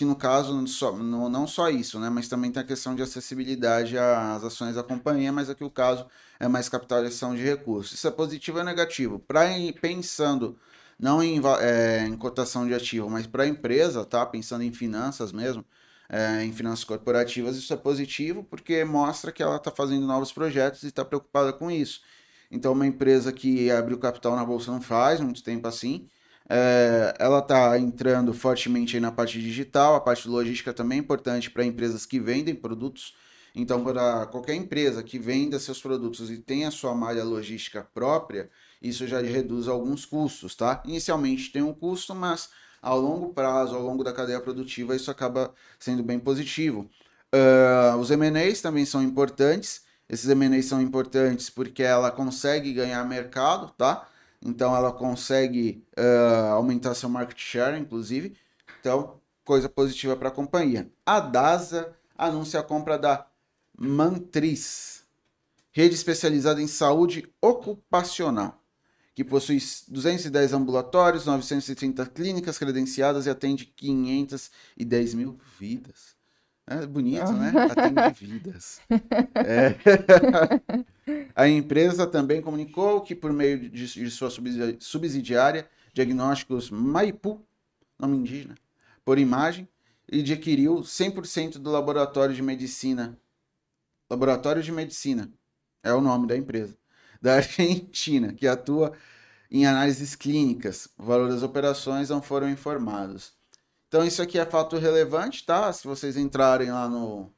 Que no caso, não só, isso, né? mas também tem a questão de acessibilidade às ações da companhia, mas aqui o caso é mais capitalização de recursos. Isso é positivo ou negativo? Para pensando não em, é, em cotação de ativo, mas para a empresa, tá? Pensando em finanças mesmo, é, em finanças corporativas, isso é positivo porque mostra que ela está fazendo novos projetos e está preocupada com isso. Então, uma empresa que abriu capital na bolsa não faz muito tempo assim. É, ela está entrando fortemente na parte digital, a parte logística também é importante para empresas que vendem produtos. Então, para qualquer empresa que venda seus produtos e tenha sua malha logística própria, isso já reduz alguns custos, tá? Inicialmente tem um custo, mas ao longo prazo, ao longo da cadeia produtiva, isso acaba sendo bem positivo. Uh, os M&As também são importantes. Esses M&As são importantes porque ela consegue ganhar mercado, tá? Então ela consegue uh, aumentar seu market share, inclusive. Então, coisa positiva para a companhia. A DASA anuncia a compra da Mantriz, rede especializada em saúde ocupacional que possui 210 ambulatórios, 930 clínicas credenciadas e atende 510 mil vidas. É bonito, né? Atende vidas. É. A empresa também comunicou que, por meio de, de sua subsidiária, Diagnósticos Maipu, nome indígena, por imagem, ele adquiriu 100% do laboratório de medicina. Laboratório de Medicina é o nome da empresa da Argentina, que atua em análises clínicas. O valor das operações não foram informados. Então, isso aqui é fato relevante, tá? Se vocês entrarem lá no,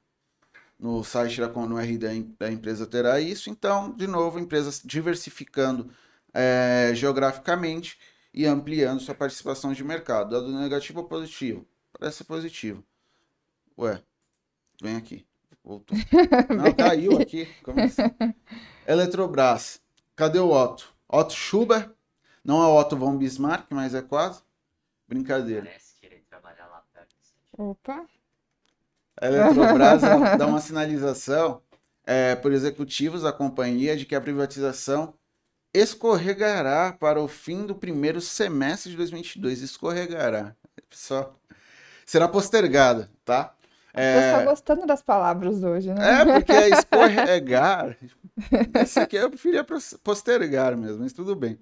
no site da no R da, empresa, terá isso. Então, de novo, empresas diversificando é, geograficamente e ampliando sua participação de mercado. Dado negativo ou positivo? Parece positivo. Ué, vem aqui. Voltou. Não, caiu aqui. Como assim? Eletrobras. Cadê o Otto? Otto Schuber. Não é Otto von Bismarck, mas é quase. Brincadeira. Parece que ele trabalha lá perto. Opa. A Eletrobras dá uma sinalização é, por executivos da companhia de que a privatização escorregará para o fim do primeiro semestre de 2022. Escorregará. Só será postergada, tá? É... Você está gostando das palavras hoje, né? É, porque é escorregar. Esse aqui eu preferia postergar mesmo, mas tudo bem.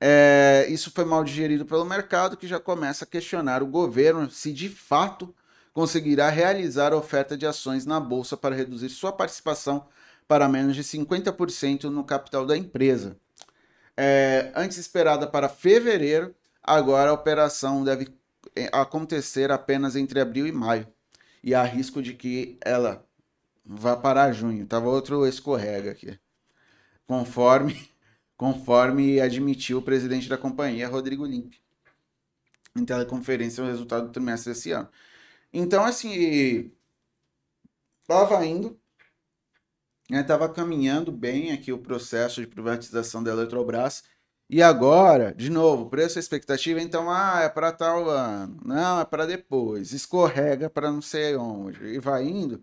É, isso foi mal digerido pelo mercado, que já começa a questionar o governo se de fato conseguirá realizar a oferta de ações na bolsa para reduzir sua participação para menos de 50% no capital da empresa. É, antes esperada para fevereiro, agora a operação deve é, acontecer apenas entre abril e maio e há risco de que ela vá para junho. Tava outro escorrega aqui. Conforme, conforme admitiu o presidente da companhia, Rodrigo Limpe, em teleconferência, o resultado do trimestre desse ano. Então, assim, estava indo, estava né, caminhando bem aqui o processo de privatização da Eletrobras e agora, de novo, preço e expectativa, então, ah, é para tal ano, não, é para depois, escorrega para não sei onde, e vai indo.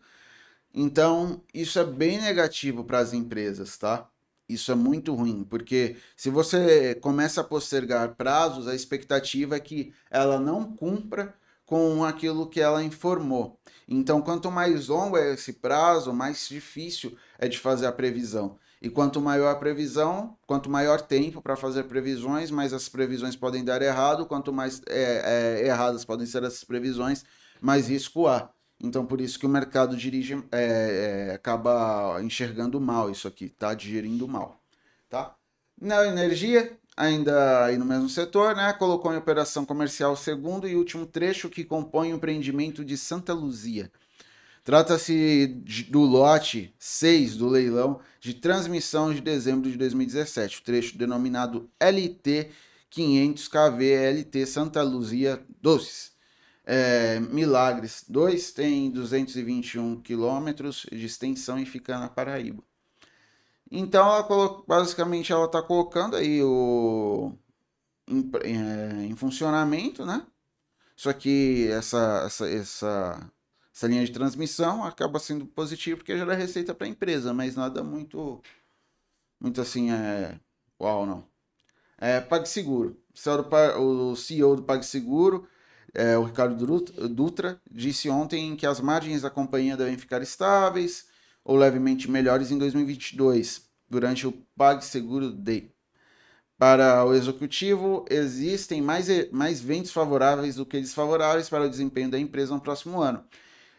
Então, isso é bem negativo para as empresas, tá? Isso é muito ruim, porque se você começa a postergar prazos, a expectativa é que ela não cumpra com aquilo que ela informou. Então, quanto mais longo é esse prazo, mais difícil é de fazer a previsão. E quanto maior a previsão, quanto maior tempo para fazer previsões, mais as previsões podem dar errado. Quanto mais é, é, erradas podem ser essas previsões, mais risco há. Então, por isso que o mercado dirige, é, é acaba enxergando mal isso aqui, tá? Digerindo mal, tá? Na energia, ainda aí no mesmo setor, né? Colocou em operação comercial o segundo e último trecho que compõe o empreendimento de Santa Luzia. Trata-se do lote 6 do leilão de transmissão de dezembro de 2017, o trecho denominado LT 500KV LT Santa Luzia 2. É, Milagres 2 tem 221 quilômetros de extensão e fica na Paraíba. Então, ela colo... basicamente, ela está colocando aí o em, é, em, funcionamento, né? Só que essa, essa, essa, essa linha de transmissão acaba sendo positiva porque gera receita para a empresa, mas nada muito, muito assim, é, uau, não. É, PagSeguro. O CEO do PagSeguro, é, o Ricardo Dutra, disse ontem que as margens da companhia devem ficar estáveis, ou levemente melhores em 2022, durante o PagSeguro Day. Para o executivo, existem mais, mais ventos favoráveis do que desfavoráveis para o desempenho da empresa no próximo ano.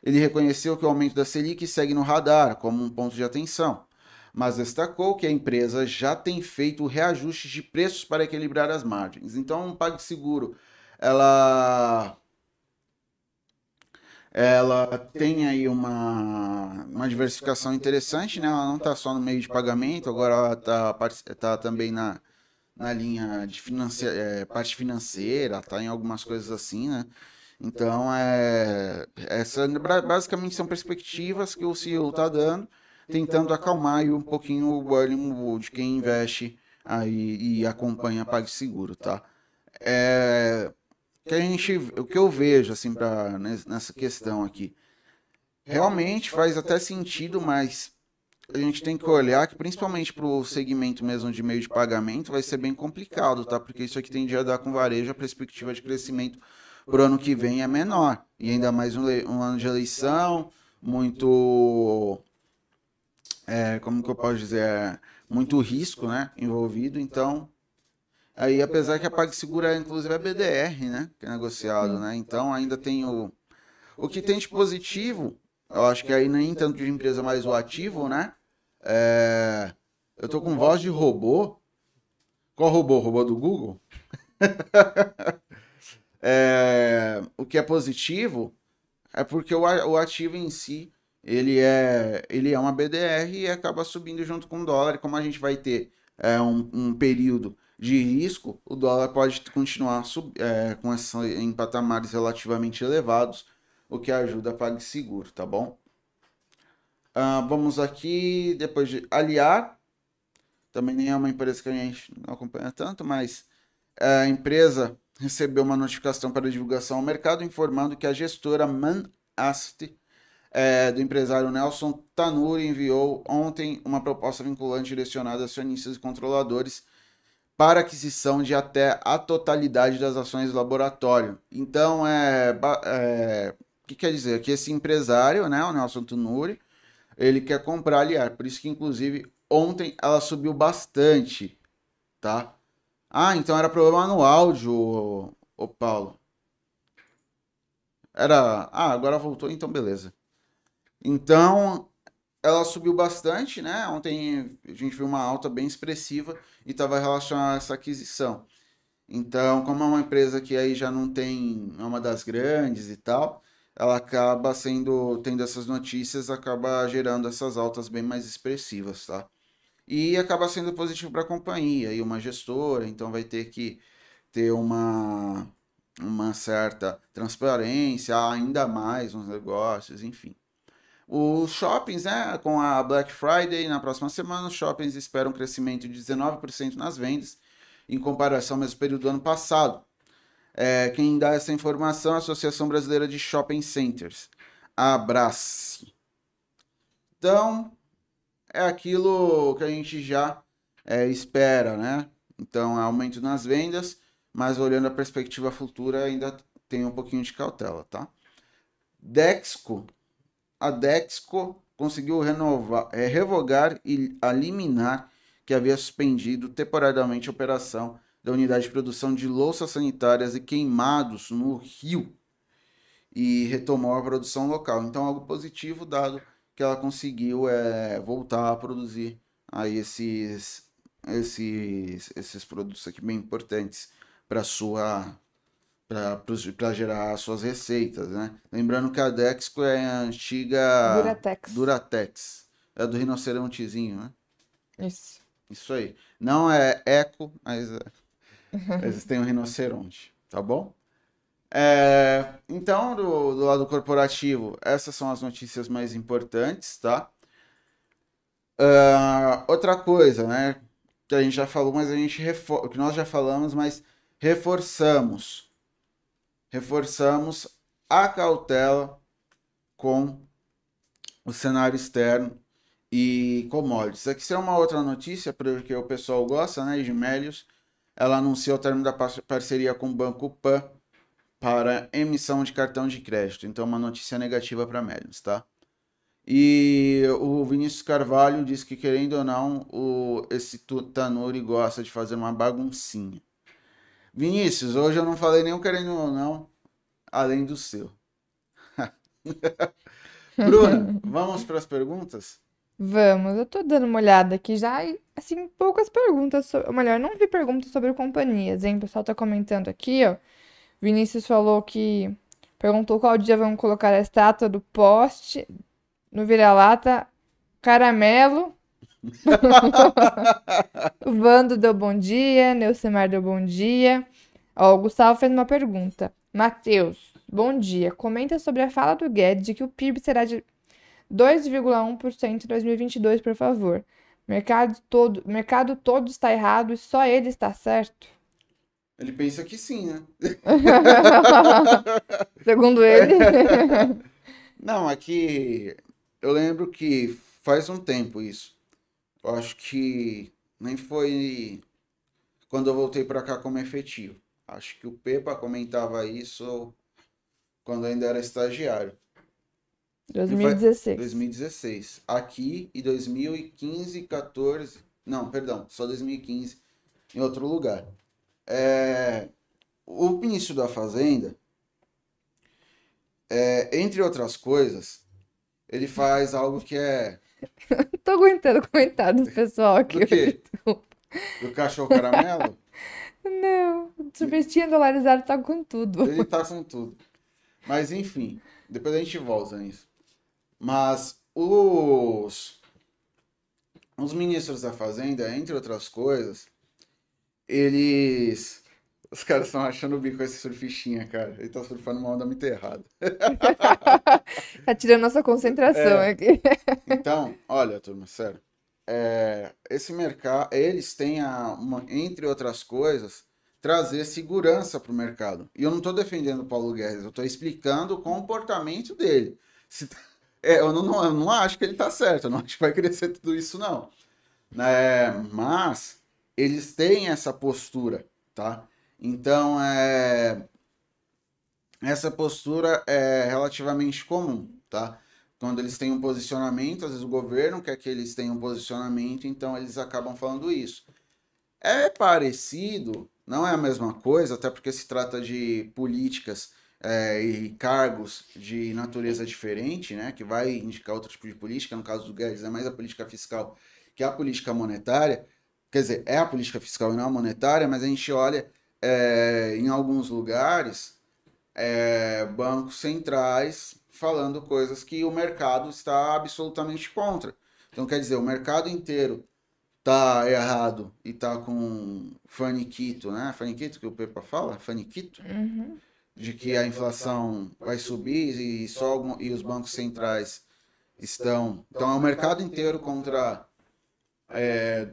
Ele reconheceu que o aumento da Selic segue no radar como um ponto de atenção, mas destacou que a empresa já tem feito reajustes de preços para equilibrar as margens. Então, o PagSeguro, ela ela tem aí uma, uma diversificação interessante, né? Ela não está só no meio de pagamento, agora ela está tá também na, na linha de finance, é, parte financeira, está em algumas coisas assim, né? Então, é, essa basicamente são perspectivas que o CEO está dando, tentando acalmar aí um pouquinho o ânimo de quem investe aí e acompanha PagSeguro, tá? É, que a gente, o que eu vejo assim para nessa questão aqui, realmente faz até sentido, mas a gente tem que olhar que principalmente para o segmento mesmo de meio de pagamento vai ser bem complicado, tá? Porque isso aqui tem a dar com varejo, a perspectiva de crescimento para o ano que vem é menor. E ainda mais um, um ano de eleição, muito. É, como que eu posso dizer? É, muito risco né, envolvido, então Aí, apesar que a PagSeguro é, inclusive, a BDR, né? Que é negociado, né? Então, ainda tem o... O que tem de positivo, eu acho que aí nem tanto de empresa, mas o ativo, né? É... Eu tô com voz de robô. Qual robô? Robô do Google? é... O que é positivo é porque o ativo em si, ele é, ele é uma BDR e acaba subindo junto com o dólar. Como a gente vai ter é, um, um período de risco, o dólar pode continuar sub, é, com essa, em patamares relativamente elevados, o que ajuda a PagSeguro, tá bom? Ah, vamos aqui, depois de aliar, também nem é uma empresa que a gente não acompanha tanto, mas a empresa recebeu uma notificação para divulgação ao mercado informando que a gestora Manast é, do empresário Nelson Tanuri enviou ontem uma proposta vinculante direcionada a acionistas e controladores para aquisição de até a totalidade das ações do laboratório. Então, é, é, o que quer dizer? Que esse empresário, né, o Nelson Tunuri, ele quer comprar a. Por isso que, inclusive, ontem ela subiu bastante, tá? Ah, então era problema no áudio, o, o Paulo. Era... Ah, agora voltou, então beleza. Então, ela subiu bastante, né? Ontem a gente viu uma alta bem expressiva e estava relacionada a essa aquisição. Então, como é uma empresa que aí já não tem, é uma das grandes e tal, ela acaba sendo, tendo essas notícias, acaba gerando essas altas bem mais expressivas, tá? E acaba sendo positivo para a companhia e uma gestora, então vai ter que ter uma, uma certa transparência, ainda mais nos negócios, enfim. Os shoppings, né, com a Black Friday na próxima semana, os shoppings esperam um crescimento de 19% nas vendas, em comparação ao mesmo período do ano passado. É, quem dá essa informação é a Associação Brasileira de Shopping Centers, a Abrace. Então, é aquilo que a gente já é, espera, né? Então, é aumento nas vendas, mas olhando a perspectiva futura, ainda tenha um pouquinho de cautela, tá? Dexco, a Dexco conseguiu renovar, é, revogar e eliminar que havia suspendido temporariamente a operação da unidade de produção de louças sanitárias e queimados no Rio e retomou a produção local. Então, algo positivo, dado que ela conseguiu é, voltar a produzir aí esses, esses, esses produtos aqui bem importantes para sua para gerar suas receitas, né? Lembrando que a Dexco é a antiga Duratex. Duratex. É do rinocerontezinho, né? Isso. Isso aí. Não é eco, mas eles têm um rinoceronte, tá bom? É, então, do, do, lado corporativo, essas são as notícias mais importantes, tá? Uh, outra coisa, né? Que a gente já falou, mas a gente que nós já falamos, mas reforçamos. Reforçamos a cautela com o cenário externo e commodities. Aqui é uma outra notícia, porque o pessoal gosta, né? De Melios ela anunciou o término da parceria com o Banco Pan para emissão de cartão de crédito. Então, uma notícia negativa para Melius, tá? E o Vinícius Carvalho diz que, querendo ou não, o, esse Tanuri gosta de fazer uma baguncinha. Vinícius, hoje eu não falei o querendo ou não, além do seu. Bruna, vamos para as perguntas? Vamos, eu tô dando uma olhada aqui já e, assim, poucas perguntas, sobre, ou melhor, não vi perguntas sobre companhias, hein? O pessoal tá comentando aqui, ó. Vinícius falou que perguntou qual dia vão colocar a estátua do poste no vira-lata caramelo. O Vando deu bom dia, Neucimar deu bom dia. Ó, o Gustavo fez uma pergunta. Matheus, bom dia. Comenta sobre a fala do Guedes de que o PIB será de 2,1% em 2022, por favor. Mercado todo, mercado todo está errado e só ele está certo? Ele pensa que sim, né? Segundo ele. Não, aqui eu lembro que faz um tempo isso. Eu acho que nem foi quando eu voltei para cá como efetivo. Acho que o Pepa comentava isso quando ainda era estagiário. 2016. 2016. Aqui e 2015, 14. Não, perdão, só 2015 em outro lugar. É, o ministro da Fazenda, é, entre outras coisas, ele faz algo que é. Tô aguentando o comentário do pessoal aqui. Do quê? Do cachorro caramelo? Não, o sorvetinho dolarizado tá com tudo. Ele tá com tudo. Mas enfim, depois a gente volta nisso. Mas os, os ministros da Fazenda, entre outras coisas, eles. Os caras estão achando o bico esse surfichinha, cara. Ele tá surfando uma onda muito errada. tá tirando nossa concentração é. aqui. então, olha, turma, sério. É, esse mercado, eles têm, a, uma, entre outras coisas, trazer segurança para o mercado. E eu não estou defendendo o Paulo Guedes, eu estou explicando o comportamento dele. Se, é, eu, não, eu não acho que ele está certo, eu não acho que vai crescer tudo isso, não. É, mas eles têm essa postura, tá? Então, é, essa postura é relativamente comum, tá? Quando eles têm um posicionamento, às vezes o governo quer que eles tenham um posicionamento, então eles acabam falando isso. É parecido, não é a mesma coisa, até porque se trata de políticas é, e cargos de natureza diferente, né, que vai indicar outro tipo de política, no caso do Guedes é mais a política fiscal que a política monetária, quer dizer, é a política fiscal e não a monetária, mas a gente olha é, em alguns lugares é, bancos centrais falando coisas que o mercado está absolutamente contra. Então, quer dizer, o mercado inteiro tá errado e tá com faniquito, né? Faniquito que o Pepa fala? Faniquito? Uhum de que a inflação vai subir e só e os bancos centrais estão. Então é o mercado inteiro contra, é,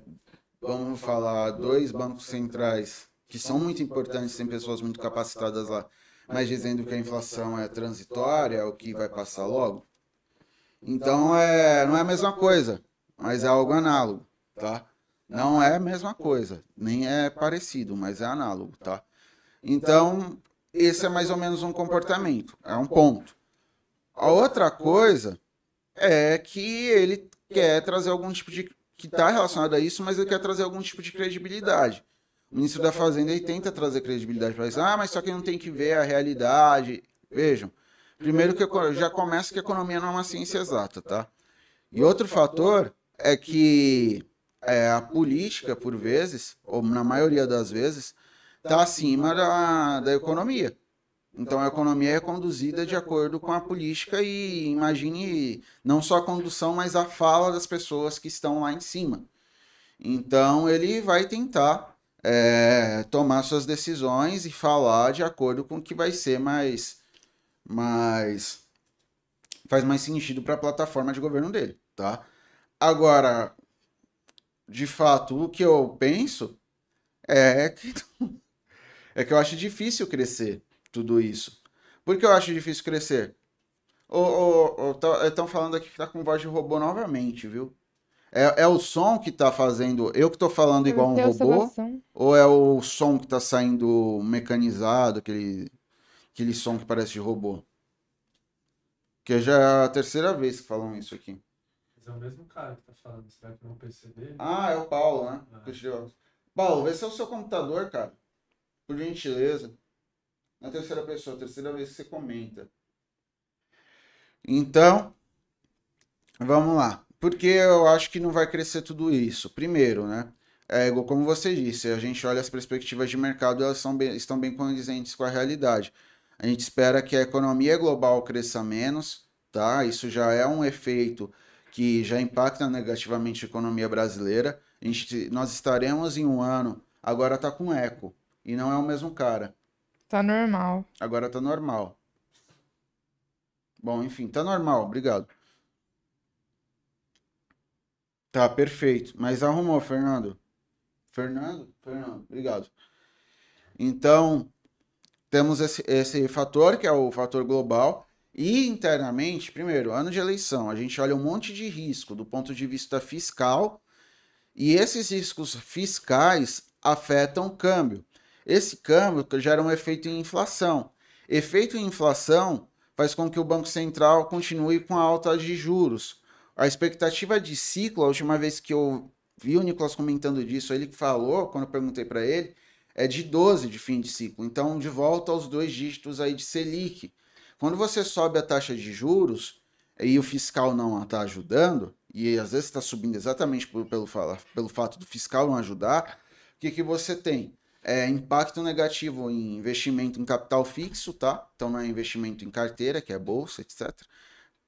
vamos falar, dois bancos centrais que são muito importantes, tem pessoas muito capacitadas lá, mas dizendo que a inflação é transitória, ou que vai passar logo. Então é, não é a mesma coisa, mas é algo análogo, tá? Não é a mesma coisa, nem é parecido, mas é análogo, tá? Então, esse é mais ou menos um comportamento, é um ponto. A outra coisa é que ele quer trazer algum tipo de. que está relacionado a isso, mas ele quer trazer algum tipo de credibilidade. Ministro da Fazenda ele tenta trazer credibilidade para isso. Ah, mas só que não tem que ver a realidade. Vejam, primeiro que já começa que a economia não é uma ciência exata, tá? E outro fator é que é, a política, por vezes, ou na maioria das vezes, está acima da, da economia. Então a economia é conduzida de acordo com a política e imagine não só a condução, mas a fala das pessoas que estão lá em cima. Então ele vai tentar é, tomar suas decisões e falar de acordo com o que vai ser mais, mais faz mais sentido para a plataforma de governo dele, tá? Agora, de fato, o que eu penso é que é que eu acho difícil crescer tudo isso. Por que eu acho difícil crescer? Estão falando aqui que tá com voz de robô novamente, viu? É, é o som que tá fazendo. Eu que tô falando igual um robô? Ou é o som que tá saindo mecanizado, aquele, aquele som que parece de robô? Que já é a terceira vez que falam isso aqui. Mas é o mesmo cara que tá falando, será que eu vou perceber? Ah, é o Paulo, né? Ah. Paulo, vê se é o seu computador, cara. Por gentileza na terceira pessoa, terceira vez que você comenta. Então, vamos lá. Porque eu acho que não vai crescer tudo isso. Primeiro, né? É, como você disse, a gente olha as perspectivas de mercado, elas são bem, estão bem condizentes com a realidade. A gente espera que a economia global cresça menos, tá? Isso já é um efeito que já impacta negativamente a economia brasileira. A gente, nós estaremos em um ano, agora está com eco, e não é o mesmo cara. Tá normal. Agora tá normal. Bom, enfim, tá normal, obrigado. Tá, perfeito. Mas arrumou, Fernando. Fernando? Fernando, obrigado. Então, temos esse, esse fator, que é o fator global. E internamente, primeiro, ano de eleição, a gente olha um monte de risco do ponto de vista fiscal. E esses riscos fiscais afetam o câmbio. Esse câmbio gera um efeito em inflação. Efeito em inflação faz com que o Banco Central continue com a alta de juros. A expectativa de ciclo, a última vez que eu vi o Nicolas comentando disso, ele falou, quando eu perguntei para ele, é de 12 de fim de ciclo. Então, de volta aos dois dígitos aí de Selic. Quando você sobe a taxa de juros e o fiscal não está ajudando, e às vezes está subindo exatamente por, pelo, pelo fato do fiscal não ajudar, o que, que você tem? É, impacto negativo em investimento em capital fixo, tá? Então não é investimento em carteira, que é bolsa, etc.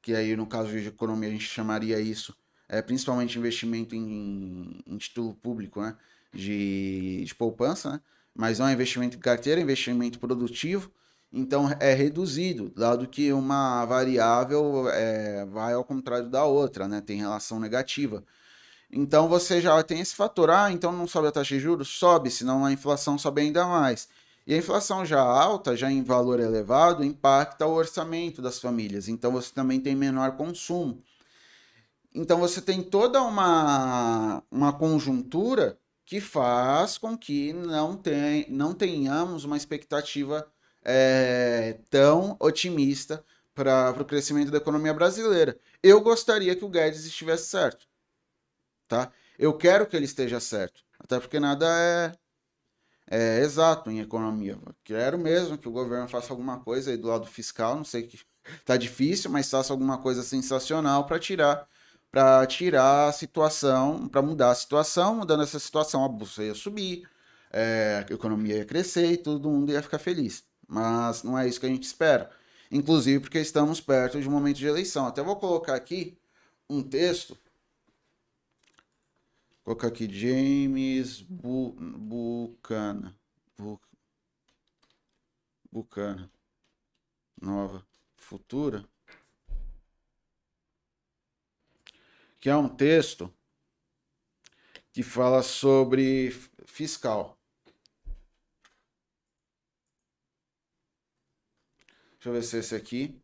Que aí, no caso de economia, a gente chamaria isso, é, principalmente investimento em, em título público, né? De, de poupança, né? Mas não é investimento em carteira, é investimento produtivo. Então é reduzido, dado que uma variável é, vai ao contrário da outra, né? Tem relação negativa. Então você já tem esse fator. Ah, então não sobe a taxa de juros? Sobe, senão a inflação sobe ainda mais. E a inflação já alta, já em valor elevado, impacta o orçamento das famílias. Então você também tem menor consumo. Então você tem toda uma, uma conjuntura que faz com que não, não tenhamos uma expectativa é, tão otimista para o crescimento da economia brasileira. Eu gostaria que o Guedes estivesse certo tá? Eu quero que ele esteja certo, até porque nada é, é exato em economia. Quero mesmo que o governo faça alguma coisa aí do lado fiscal, não sei que tá difícil, mas faça alguma coisa sensacional para tirar para tirar a situação, para mudar a situação, mudando essa situação, a bolsa ia subir, é, a economia ia crescer e todo mundo ia ficar feliz. Mas não é isso que a gente espera. Inclusive porque estamos perto de um momento de eleição. Até vou colocar aqui um texto colocar aqui James Bu, Bucana. Bu, Bucana. Nova Futura. Que é um texto que fala sobre fiscal. Deixa eu ver se é esse aqui.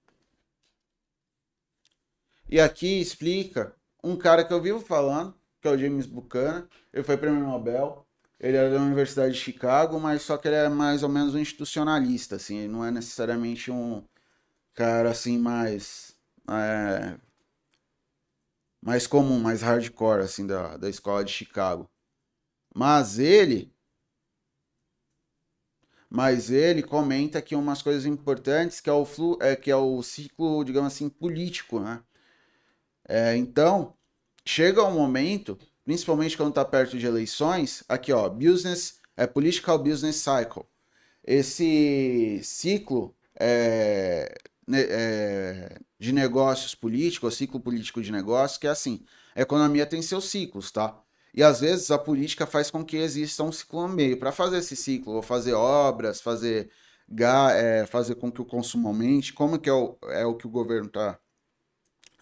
E aqui explica um cara que eu vivo falando, que é o James Buchanan. Ele foi prêmio Nobel. Ele era da Universidade de Chicago, mas só que ele é mais ou menos um institucionalista, assim. Ele não é necessariamente um cara, assim, mais... É, mais comum, mais hardcore, assim, da, da escola de Chicago. Mas ele... Mas ele comenta aqui umas coisas importantes, que é o, flu, é, que é o ciclo, digamos assim, político, né? É, então, chega um momento principalmente quando está perto de eleições, aqui ó, business, é political business cycle. Esse ciclo é, é, de negócios políticos, ciclo político de negócios, que é assim, a economia tem seus ciclos, tá? E às vezes a política faz com que exista um ciclo no meio. Para fazer esse ciclo, ou fazer obras, fazer, é, fazer com que o consumo aumente, como que é o, é o que o governo está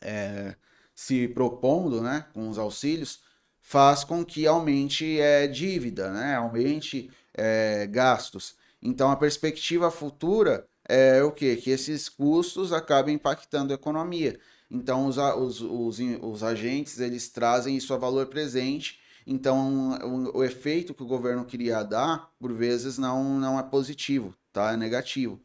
é, se propondo, né, com os auxílios, faz com que aumente é, dívida, né? aumente é, gastos. Então a perspectiva futura é o quê? Que esses custos acabem impactando a economia. Então os, os, os, os agentes eles trazem isso a valor presente. Então o, o, efeito que o governo queria dar, por vezes, não, não é positivo, tá? É negativo.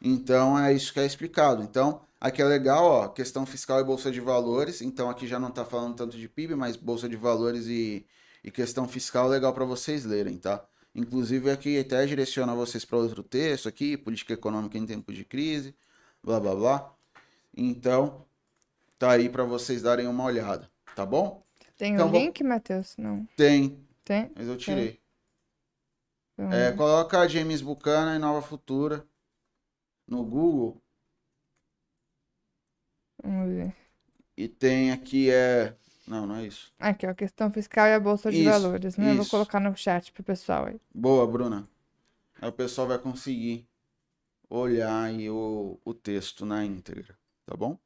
Então é isso que é explicado. Então Aqui é legal, ó, questão fiscal e bolsa de valores. Então aqui já não está falando tanto de PIB, mas bolsa de valores e, e questão fiscal legal para vocês lerem, tá? Inclusive aqui até direciona vocês para outro texto aqui, política econômica em tempos de crise, blá blá blá. Então, tá aí para vocês darem uma olhada, tá bom? Tem então, um link, vou... Matheus? Não. Tem. Tem? Mas eu tirei. Então... É, coloca James Buchanan e Nova Futura no Google Vamos ver. E tem aqui é. Não, não é isso. Aqui, ó, questão fiscal e a bolsa de isso, valores, né? Isso. Vou colocar no chat pro pessoal aí. Boa, Bruna. Aí o pessoal vai conseguir olhar aí o, o texto na íntegra, tá bom?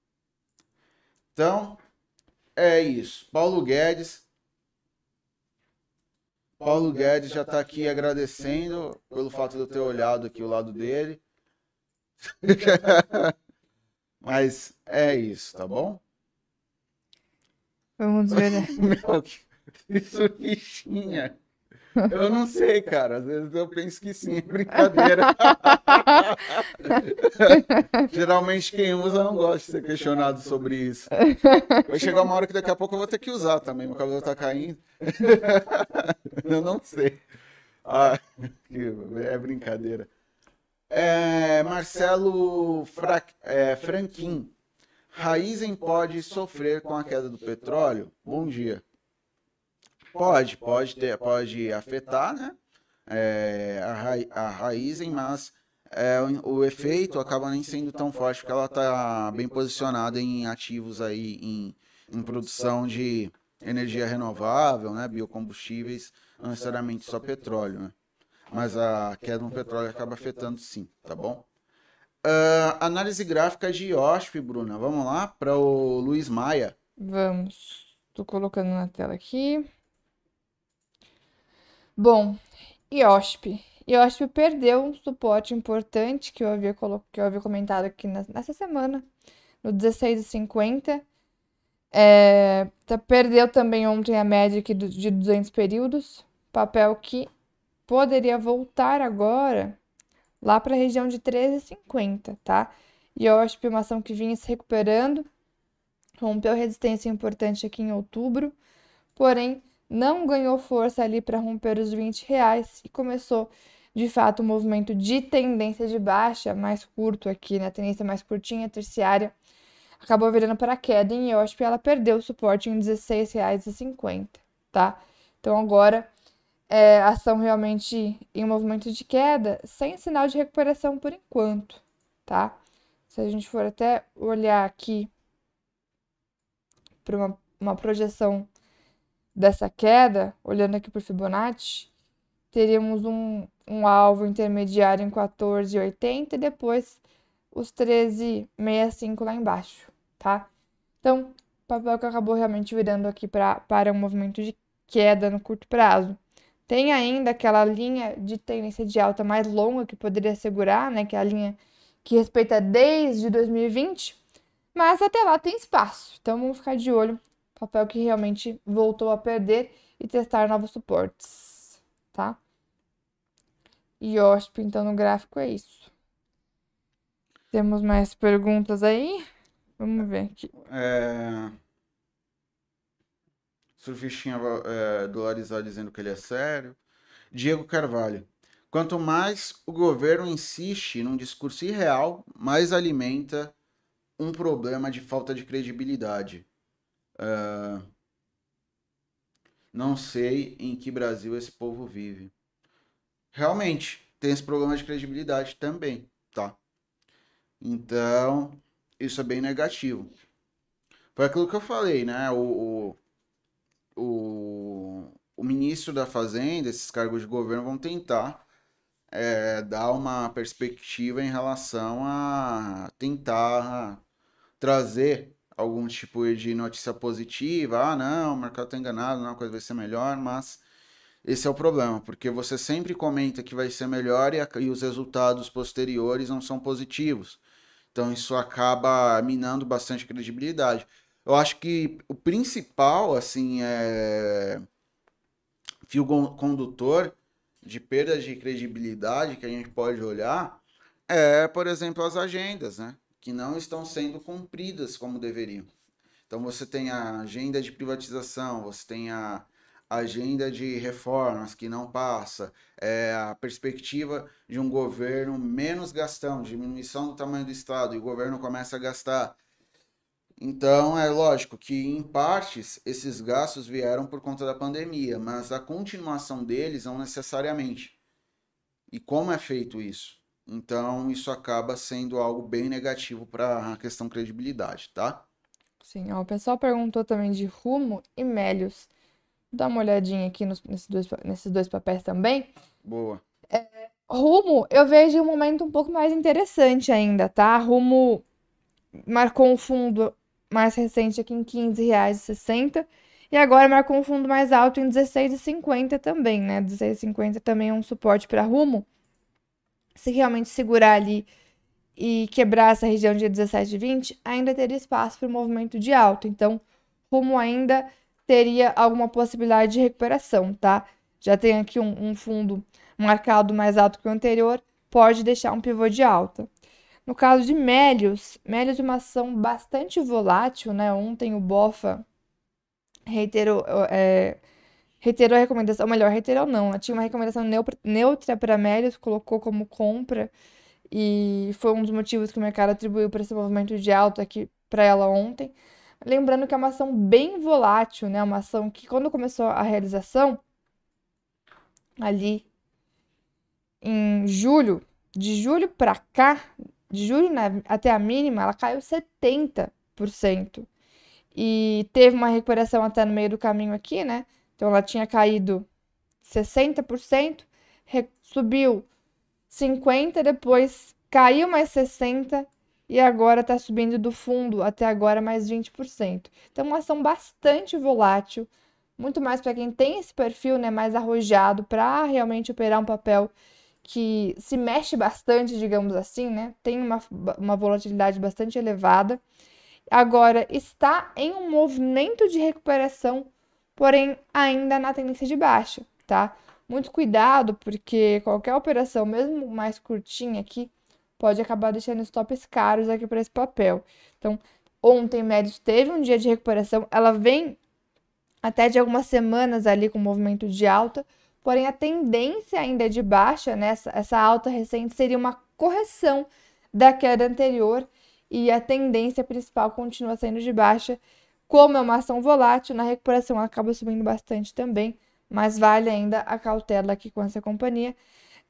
Então, é isso. Paulo Guedes. Paulo Guedes já está aqui agradecendo pelo fato de eu ter olhado aqui o lado dele. Mas é isso, tá bom? Vamos ver. Né? Meu, isso fichinha. Eu não sei, cara. Às vezes eu penso que sim, brincadeira. Geralmente quem usa não gosta de ser questionado sobre isso. Vai chegar uma hora que daqui a pouco eu vou ter que usar também. Meu cabelo tá caindo. eu não sei. Ah, é brincadeira. É, Marcelo Fra, é, Franquin. Raizen pode sofrer com a queda do petróleo? Bom dia. Pode, pode ter, pode afetar, né? É, a, a Raizen, mas é, o, o, efeito acaba nem sendo tão forte porque ela está bem posicionada em ativos aí em, em produção de energia renovável, né? Biocombustíveis, não necessariamente só petróleo, né? Mas a queda no petróleo acaba afetando sim, tá bom? Uh, análise gráfica de IOSP, Bruna. Vamos lá para o Luiz Maia. Vamos. Estou colocando na tela aqui. Bom, IOSP. IOSP perdeu um suporte importante que eu havia, colo... que eu havia comentado aqui nessa semana, no 16,50. É... Tá, perdeu também ontem a média aqui de 200 períodos, papel que poderia voltar agora lá para a região de 13,50, tá? E eu acho que uma ação que vinha se recuperando, rompeu resistência importante aqui em outubro, porém não ganhou força ali para romper os 20 reais e começou de fato um movimento de tendência de baixa, mais curto aqui, né? Tendência mais curtinha, terciária, acabou virando para queda e eu acho que ela perdeu o suporte em R$16,50, tá? Então agora é, ação realmente em um movimento de queda, sem sinal de recuperação por enquanto, tá? Se a gente for até olhar aqui para uma, uma projeção dessa queda, olhando aqui para o Fibonacci, teríamos um, um alvo intermediário em 14,80 e depois os 13,65 lá embaixo, tá? Então, o papel que acabou realmente virando aqui pra, para um movimento de queda no curto prazo. Tem ainda aquela linha de tendência de alta mais longa que poderia segurar, né? Que é a linha que respeita desde 2020. Mas até lá tem espaço. Então vamos ficar de olho. Papel que realmente voltou a perder e testar novos suportes. tá? E Yoshi pintando o gráfico é isso. Temos mais perguntas aí? Vamos ver aqui. É... Surfistinha é, dolarizado dizendo que ele é sério. Diego Carvalho. Quanto mais o governo insiste num discurso irreal, mais alimenta um problema de falta de credibilidade. Uh, não sei em que Brasil esse povo vive. Realmente, tem esse problema de credibilidade também, tá? Então, isso é bem negativo. Foi aquilo que eu falei, né? O, o, o, o ministro da Fazenda, esses cargos de governo vão tentar é, dar uma perspectiva em relação a tentar trazer algum tipo de notícia positiva. Ah, não, o mercado está enganado, não, a coisa vai ser melhor, mas esse é o problema, porque você sempre comenta que vai ser melhor e, a, e os resultados posteriores não são positivos. Então isso acaba minando bastante credibilidade. Eu acho que o principal, assim, é fio condutor de perda de credibilidade que a gente pode olhar é, por exemplo, as agendas, né? Que não estão sendo cumpridas como deveriam. Então você tem a agenda de privatização, você tem a agenda de reformas que não passa, é a perspectiva de um governo menos gastão, diminuição do tamanho do Estado, e o governo começa a gastar. Então, é lógico que, em partes, esses gastos vieram por conta da pandemia, mas a continuação deles não necessariamente. E como é feito isso? Então, isso acaba sendo algo bem negativo para a questão credibilidade, tá? Sim, ó, o pessoal perguntou também de Rumo e Melios. Dá uma olhadinha aqui nos, nesses, dois, nesses dois papéis também. Boa. É, Rumo, eu vejo um momento um pouco mais interessante ainda, tá? Rumo marcou um fundo mais recente aqui em R$ 15,60 e agora marcou um fundo mais alto em R$ 16,50 também, né? R$ 16,50 também é um suporte para Rumo. Se realmente segurar ali e quebrar essa região de 17,20, ainda teria espaço para o movimento de alta. Então, Rumo ainda teria alguma possibilidade de recuperação, tá? Já tem aqui um, um fundo marcado mais alto que o anterior, pode deixar um pivô de alta. No caso de Melios, Melios é uma ação bastante volátil, né? Ontem o Bofa reiterou, é, reiterou a recomendação, ou melhor, reiterou não, né? tinha uma recomendação neutra para Melios, colocou como compra, e foi um dos motivos que o mercado atribuiu para esse movimento de alta aqui para ela ontem. Lembrando que é uma ação bem volátil, né? Uma ação que quando começou a realização, ali em julho, de julho para cá, de julho né, até a mínima, ela caiu 70%. E teve uma recuperação até no meio do caminho aqui, né? Então ela tinha caído 60%, subiu 50%, depois caiu mais 60% e agora está subindo do fundo até agora mais 20%. Então, uma ação bastante volátil, muito mais para quem tem esse perfil né, mais arrojado para realmente operar um papel que se mexe bastante, digamos assim, né? Tem uma, uma volatilidade bastante elevada. Agora está em um movimento de recuperação, porém ainda na tendência de baixa, tá? Muito cuidado, porque qualquer operação, mesmo mais curtinha aqui, pode acabar deixando stops caros aqui para esse papel. Então, ontem Médios teve um dia de recuperação, ela vem até de algumas semanas ali com movimento de alta, porém a tendência ainda de baixa, né? Essa, essa alta recente seria uma correção da queda anterior e a tendência principal continua sendo de baixa. Como é uma ação volátil, na recuperação acaba subindo bastante também, mas vale ainda a cautela aqui com essa companhia.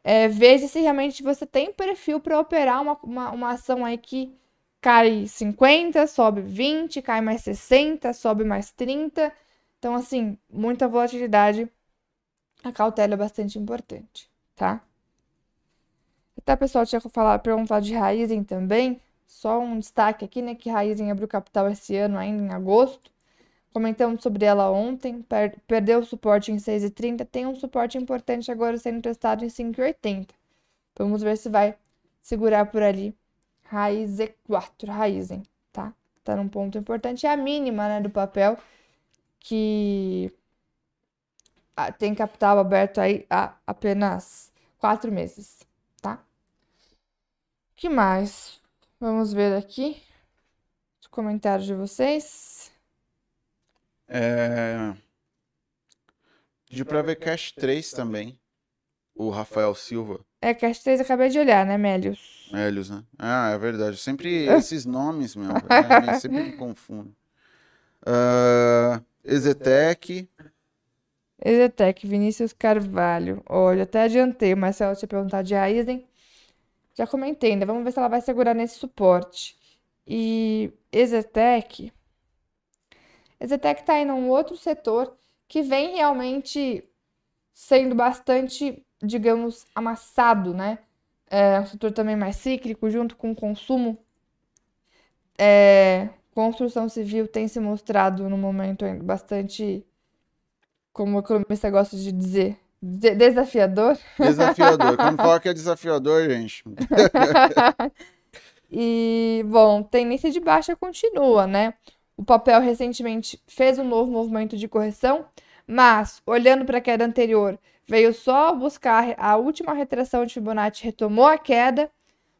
É, veja se realmente você tem perfil para operar uma, uma, uma ação aí que cai 50, sobe 20, cai mais 60, sobe mais 30. Então, assim, muita volatilidade. A cautela é bastante importante, tá? Até pessoal tinha falar, perguntado de Raizen também. Só um destaque aqui, né? Que Raizen abriu capital esse ano, ainda em agosto. Comentamos sobre ela ontem, per perdeu o suporte em 6,30, tem um suporte importante agora sendo testado em 5,80. Vamos ver se vai segurar por ali. Raiz E4, Raizen, tá? Tá num ponto importante. É a mínima, né, do papel, que tem capital aberto aí há apenas quatro meses, tá? O que mais? Vamos ver aqui os comentários de vocês. É... Pediu pra ver Cash 3 também. O Rafael Silva. É, Cash 3 acabei de olhar, né, Melios? Melios, né? Ah, é verdade. Sempre esses nomes, meu. Né? sempre me confundo. Uh, Ezetec. Ezetec, Vinícius Carvalho. Olha, até adiantei, se ela te perguntar de Aizen, já comentei ainda. Vamos ver se ela vai segurar nesse suporte. E Ezetec. Ezetec está em um outro setor que vem realmente sendo bastante, digamos, amassado, né? É um setor também mais cíclico, junto com o consumo. É, construção civil tem se mostrado no momento bastante, como o economista gosta de dizer, de desafiador. Desafiador. Quando fala que é desafiador, gente. e, bom, tendência de baixa continua, né? O papel recentemente fez um novo movimento de correção, mas, olhando para a queda anterior, veio só buscar a última retração de Fibonacci, retomou a queda.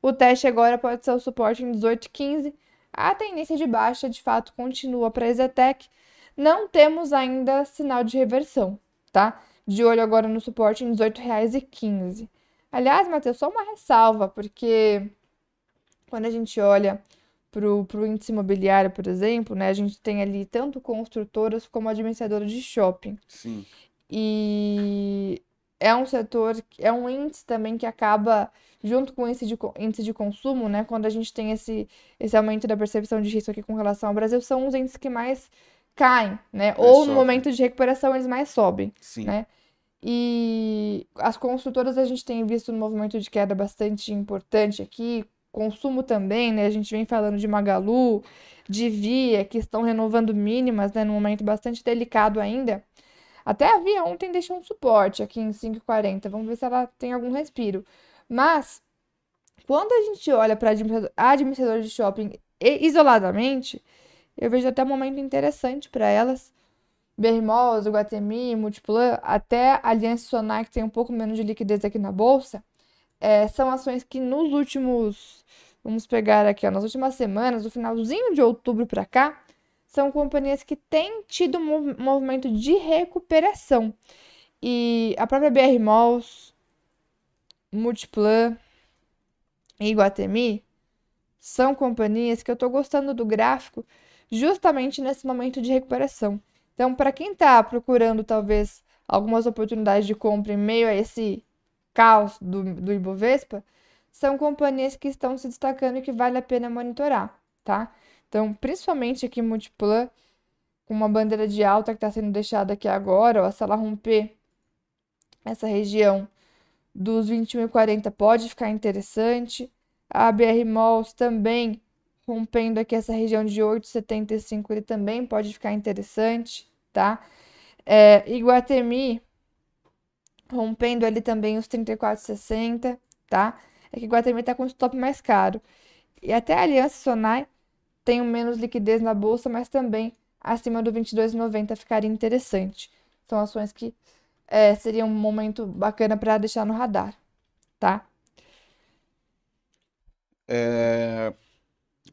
O teste agora pode ser o suporte em 18,15 a tendência de baixa de fato continua para a Exetec. Não temos ainda sinal de reversão, tá? De olho agora no suporte em R$ 18,15. Aliás, Matheus, só uma ressalva, porque quando a gente olha para o índice imobiliário, por exemplo, né, a gente tem ali tanto construtoras como administradoras de shopping. Sim. E é um setor, é um índice também que acaba junto com o índice de, índice de consumo, né, quando a gente tem esse, esse aumento da percepção de risco aqui com relação ao Brasil, são os índices que mais caem, né? Ou no momento de recuperação eles mais sobem, Sim. né? E as construtoras a gente tem visto um movimento de queda bastante importante aqui, consumo também, né? A gente vem falando de Magalu, de Via, que estão renovando mínimas, né? Num momento bastante delicado ainda. Até a Via ontem deixou um suporte aqui em 5,40. Vamos ver se ela tem algum respiro. Mas, quando a gente olha para administrador de shopping isoladamente, eu vejo até um momento interessante para elas. Berrimosa, Guatemi, Multiplan, até Aliança Sonar, que tem um pouco menos de liquidez aqui na bolsa, é, são ações que nos últimos, vamos pegar aqui, ó, nas últimas semanas, do finalzinho de outubro para cá, são companhias que têm tido um movimento de recuperação. E a própria BR Malls, Multiplan e Iguatemi são companhias que eu estou gostando do gráfico justamente nesse momento de recuperação. Então, para quem está procurando talvez algumas oportunidades de compra em meio a esse caos do, do Ibovespa, são companhias que estão se destacando e que vale a pena monitorar, tá? Então, principalmente aqui Multiplan, com uma bandeira de alta que está sendo deixada aqui agora, ó, se ela romper essa região dos 21,40 pode ficar interessante. A BR Malls também rompendo aqui essa região de 8,75, ele também pode ficar interessante, tá? É, Iguatemi rompendo ali também os 34,60, tá? É que Iguatemi tá com o stop mais caro. E até a Aliança Sonai tem menos liquidez na bolsa, mas também acima do 22,90 ficaria interessante. São ações que é, seria um momento bacana para deixar no radar, tá? É,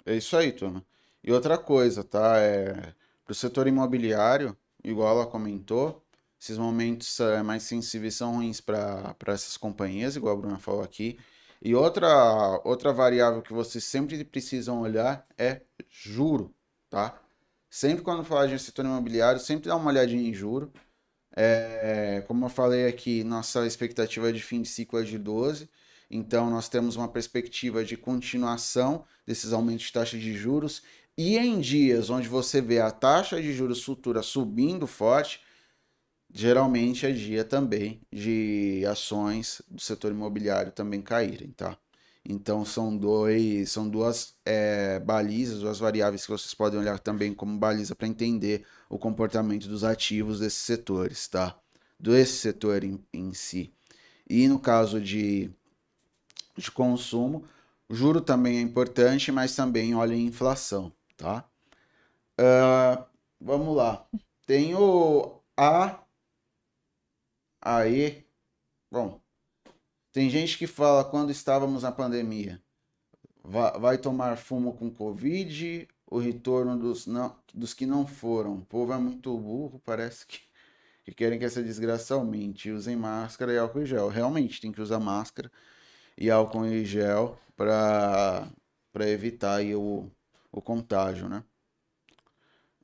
é isso aí, turma. E outra coisa, tá? É, para o setor imobiliário, igual ela comentou, esses momentos é, mais sensíveis são ruins para essas companhias, igual a Bruna falou aqui. E outra, outra variável que vocês sempre precisam olhar é juro, tá? Sempre quando falar de setor imobiliário, sempre dá uma olhadinha em juro. É, como eu falei aqui, nossa expectativa de fim de ciclo é de 12, então nós temos uma perspectiva de continuação desses aumentos de taxa de juros. E em dias onde você vê a taxa de juros futura subindo forte, geralmente é dia também de ações do setor imobiliário também caírem, tá? Então são dois, são duas é, balizas, duas variáveis que vocês podem olhar também como baliza para entender o comportamento dos ativos desses setores, tá? Desse setor em, em si. E no caso de, de consumo, o juro também é importante, mas também olha a inflação, tá? Uh, vamos lá. Tem o A Aí, bom, tem gente que fala quando estávamos na pandemia, vai, vai tomar fumo com Covid, o retorno dos, não, dos que não foram. O povo é muito burro, parece que, que querem que essa desgraça aumente. Usem máscara e álcool em gel. Realmente tem que usar máscara e álcool em gel para evitar aí o, o contágio, né?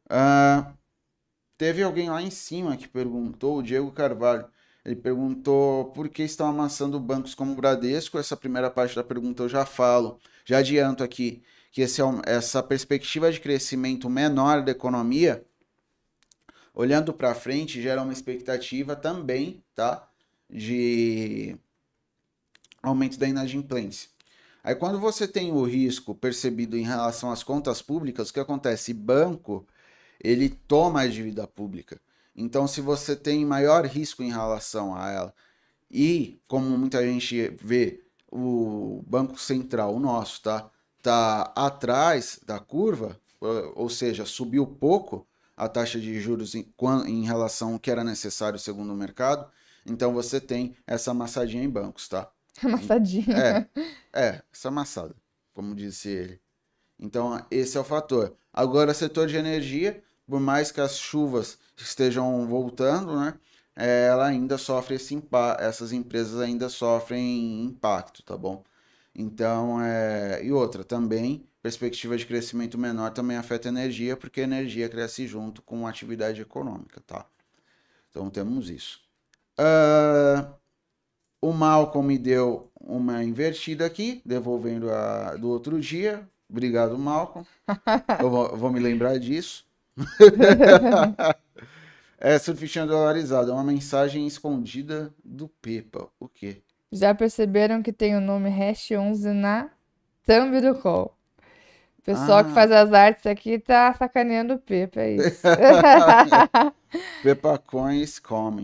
Ah, teve alguém lá em cima que perguntou, o Diego Carvalho, ele perguntou por que estão amassando bancos como o Bradesco. Essa primeira parte da pergunta eu já falo, já adianto aqui que esse, essa perspectiva de crescimento menor da economia, olhando para frente, gera uma expectativa também, tá? De aumento da inadimplência. Aí quando você tem o risco percebido em relação às contas públicas, o que acontece? Banco, ele toma a dívida pública. Então, se você tem maior risco em relação a ela, e como muita gente vê, o Banco Central, o nosso, tá, tá atrás da curva, ou seja, subiu pouco a taxa de juros em, em relação ao que era necessário segundo o mercado, então você tem essa amassadinha em bancos, tá? Amassadinha. É, é, essa amassada, como disse ele. Então, esse é o fator. Agora, setor de energia, por mais que as chuvas estejam voltando, né? É, ela ainda sofre esse impacto, essas empresas ainda sofrem impacto, tá bom? Então, é... e outra, também, perspectiva de crescimento menor também afeta a energia, porque a energia cresce junto com a atividade econômica, tá? Então, temos isso. Uh... O Malcolm me deu uma invertida aqui, devolvendo a do outro dia. Obrigado, Malcolm. Eu vou, vou me lembrar disso. é surfistinha dolarizado, é uma mensagem escondida do Pepa. O quê? Já perceberam que tem o nome Hash 11 na thumb do call. O pessoal ah. que faz as artes aqui tá sacaneando o Pepa, é isso. Pepa Coins coming.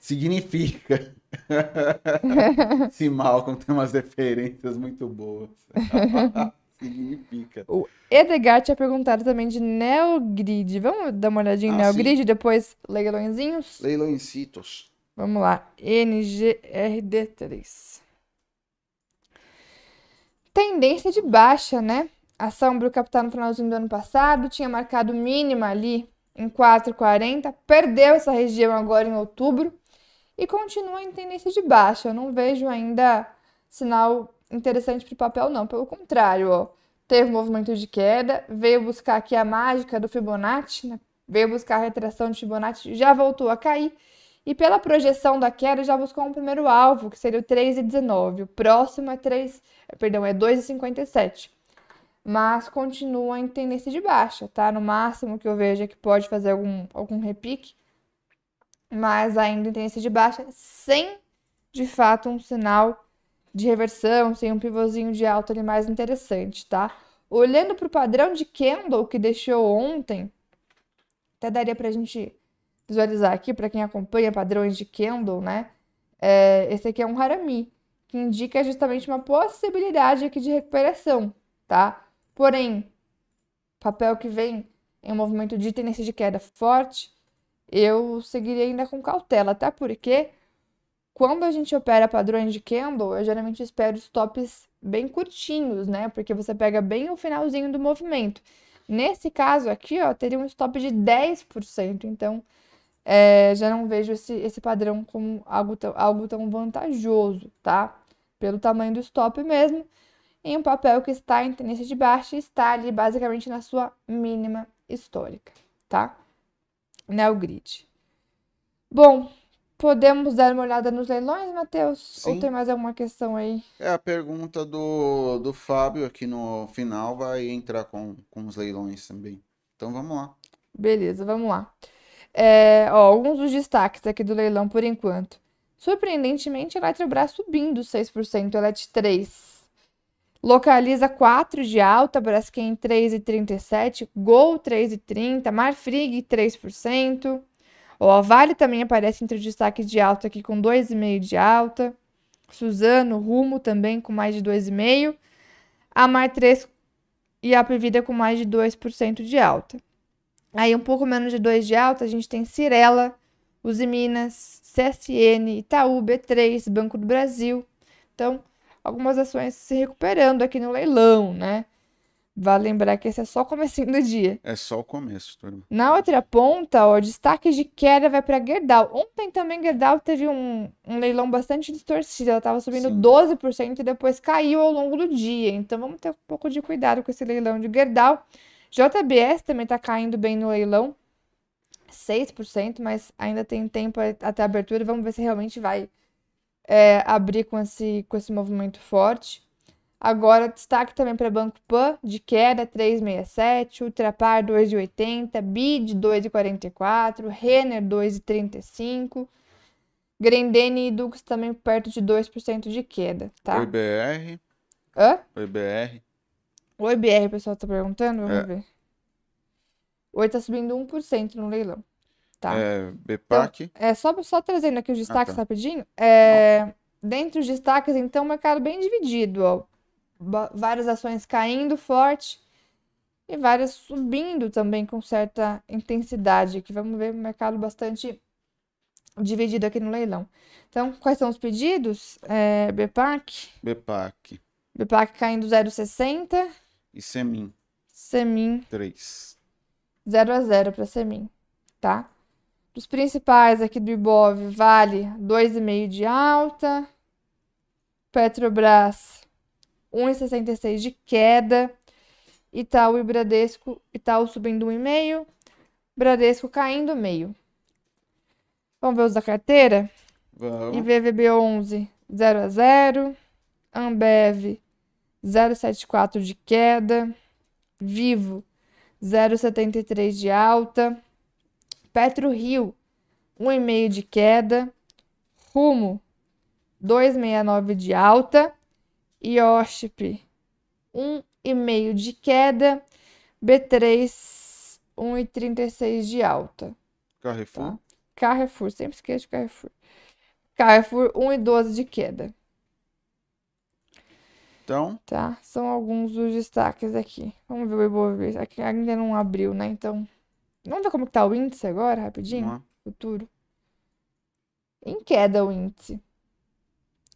Significa. Se Malcolm tem umas referências muito boas. significa. O Edgar tinha perguntado também de Neogrid. Vamos dar uma olhadinha em ah, Neogrid, depois leilõezinhos? Leilõezitos. Vamos lá. NGRD3. Tendência de baixa, né? A ação abriu capital no finalzinho do ano passado, tinha marcado mínima ali em 4,40, perdeu essa região agora em outubro e continua em tendência de baixa. Eu não vejo ainda sinal interessante para o papel, não. Pelo contrário, ó, teve movimento de queda, veio buscar aqui a mágica do Fibonacci, né? veio buscar a retração de Fibonacci, já voltou a cair. E pela projeção da queda, já buscou um primeiro alvo, que seria o 3,19. O próximo é 3, perdão, é 2,57. Mas continua em tendência de baixa, tá? No máximo que eu vejo é que pode fazer algum, algum repique, mas ainda em tendência de baixa, sem de fato um sinal de reversão, sem um pivôzinho de alta ali mais interessante, tá? Olhando para o padrão de candle que deixou ontem, até daria para a gente visualizar aqui, para quem acompanha padrões de candle, né? É, esse aqui é um Harami, que indica justamente uma possibilidade aqui de recuperação, tá? Porém, papel que vem em um movimento de tendência de queda forte, eu seguiria ainda com cautela, tá? Porque quando a gente opera padrões de candle, eu geralmente espero stops bem curtinhos, né? Porque você pega bem o finalzinho do movimento. Nesse caso aqui, ó, teria um stop de 10%. Então, é, já não vejo esse, esse padrão como algo tão, algo tão vantajoso, tá? Pelo tamanho do stop mesmo. Em um papel que está em tendência de baixa, está ali basicamente na sua mínima histórica, tá? Neo Grid. Bom, Podemos dar uma olhada nos leilões, Matheus? Ou tem mais alguma questão aí? É, a pergunta do, do Fábio aqui no final vai entrar com, com os leilões também. Então vamos lá. Beleza, vamos lá. É, ó, alguns dos destaques aqui do leilão por enquanto. Surpreendentemente, a Eletrobras subindo 6%, Elet 3. Localiza 4 de alta, Braskem 3,37, Gol 3,30, Marfrig 3%. O Vale também aparece entre os destaques de alta aqui com 2,5 de alta. Suzano, Rumo também com mais de 2,5. A Mar 3 e a Previda com mais de 2% de alta. Aí um pouco menos de 2 de alta, a gente tem Cirela Uzi Minas, CSN, Itaú, B3, Banco do Brasil. Então, algumas ações se recuperando aqui no leilão, né? Vale lembrar que esse é só o comecinho do dia. É só o começo, turma. Na outra ponta, ó, destaque de queda vai para Gerdau. Ontem também Gerdau teve um, um leilão bastante distorcido. Ela estava subindo Sim. 12% e depois caiu ao longo do dia. Então vamos ter um pouco de cuidado com esse leilão de Gerdau. JBS também está caindo bem no leilão. 6%, mas ainda tem tempo até a abertura. Vamos ver se realmente vai é, abrir com esse, com esse movimento forte. Agora, destaque também para Banco Pan, de queda 3,67, Ultrapar 2,80, BID 2,44, Renner 2,35, Grendene e Dux também perto de 2% de queda, tá? Oi, BR. Hã? Oi, BR. Oi, BR, o pessoal tá perguntando, vamos é. ver. Oi tá subindo 1% no leilão, tá? É, BPAC. Então, é, só, só trazendo aqui os destaques ah, tá. rapidinho, é... Dentre os destaques, então, o mercado bem dividido, ó várias ações caindo forte e várias subindo também com certa intensidade. Aqui vamos ver o mercado bastante dividido aqui no leilão. Então, quais são os pedidos? É, BPAC. BPAC. BPAC caindo 0,60. E Semin. Semin. 3. 0 a 0 para Semin, tá? Dos principais aqui do Ibov, Vale 2,5 de alta. Petrobras 1,66 de queda. Itaú e Bradesco, Itaú subindo 1,5, Bradesco caindo meio. Vamos ver os da carteira? Vamos. IVVB11, 0 a 0. Ambev, 0,74 de queda. Vivo, 0,73 de alta. Petro Rio, 1,5 de queda. Rumo, 2,69 de alta. IOSP 1,5 de queda, B3 1,36 de alta. Carrefour. Tá? Carrefour, sempre esqueço de Carrefour. Carrefour 1,12 de queda. Então. Tá, são alguns dos destaques aqui. Vamos ver o Ibovespa. Aqui ainda não abriu, né? Então, vamos ver como que tá o índice agora, rapidinho? Uhum. Futuro. Em queda o índice.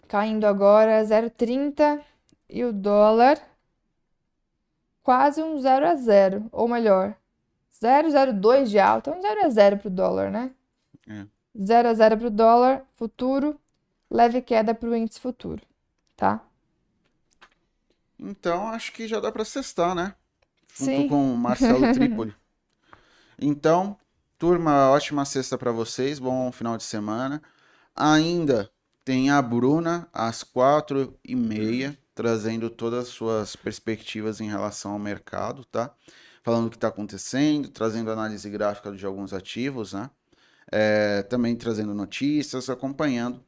Caindo agora 0,30 e o dólar quase um 0 a 0, ou melhor, 0,02 de alta, um 0 a 0 para o dólar, né? É. 0 a 0 para o dólar futuro, leve queda para o índice futuro, tá? Então, acho que já dá para cestar, né? Junto Sim. com o Marcelo Trípoli. Então, turma, ótima sexta para vocês, bom final de semana. Ainda tem a Bruna às quatro e meia, trazendo todas as suas perspectivas em relação ao mercado, tá? Falando o que está acontecendo, trazendo análise gráfica de alguns ativos, né? É, também trazendo notícias, acompanhando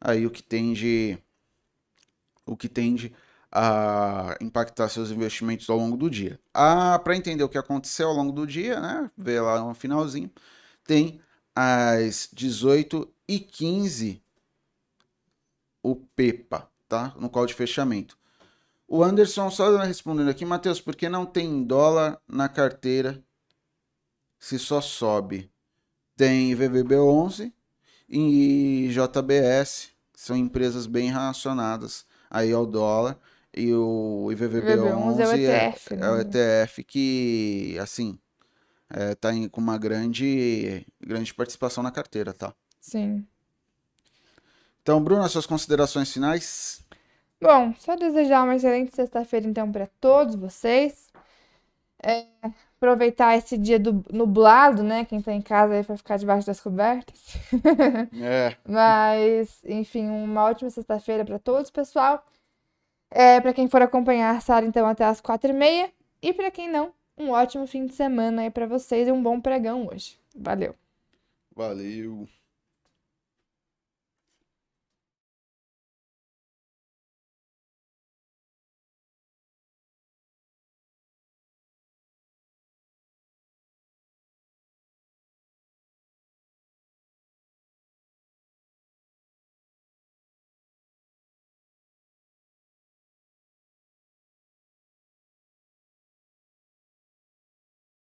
aí o que tende o que tende a impactar seus investimentos ao longo do dia. Ah, para entender o que aconteceu ao longo do dia, né? Ver lá no finalzinho, tem às 18 e 15 o PEPA, tá? No call de fechamento. O Anderson só respondendo aqui, Matheus, por que não tem dólar na carteira se só sobe? Tem VVB11 e JBS, são empresas bem relacionadas aí ao dólar. E o IVVB11 é o ETF, é, né? é o ETF que, assim, é, tá em, com uma grande, grande participação na carteira, tá? Sim. Então, Bruno, suas considerações finais? Bom, só desejar uma excelente sexta-feira, então, para todos vocês. É, aproveitar esse dia do, nublado, né? Quem tá em casa aí vai ficar debaixo das cobertas. É. Mas, enfim, uma ótima sexta-feira para todos, pessoal. É, para quem for acompanhar a Sara, então, até as quatro e meia. E para quem não, um ótimo fim de semana aí para vocês e um bom pregão hoje. Valeu. Valeu.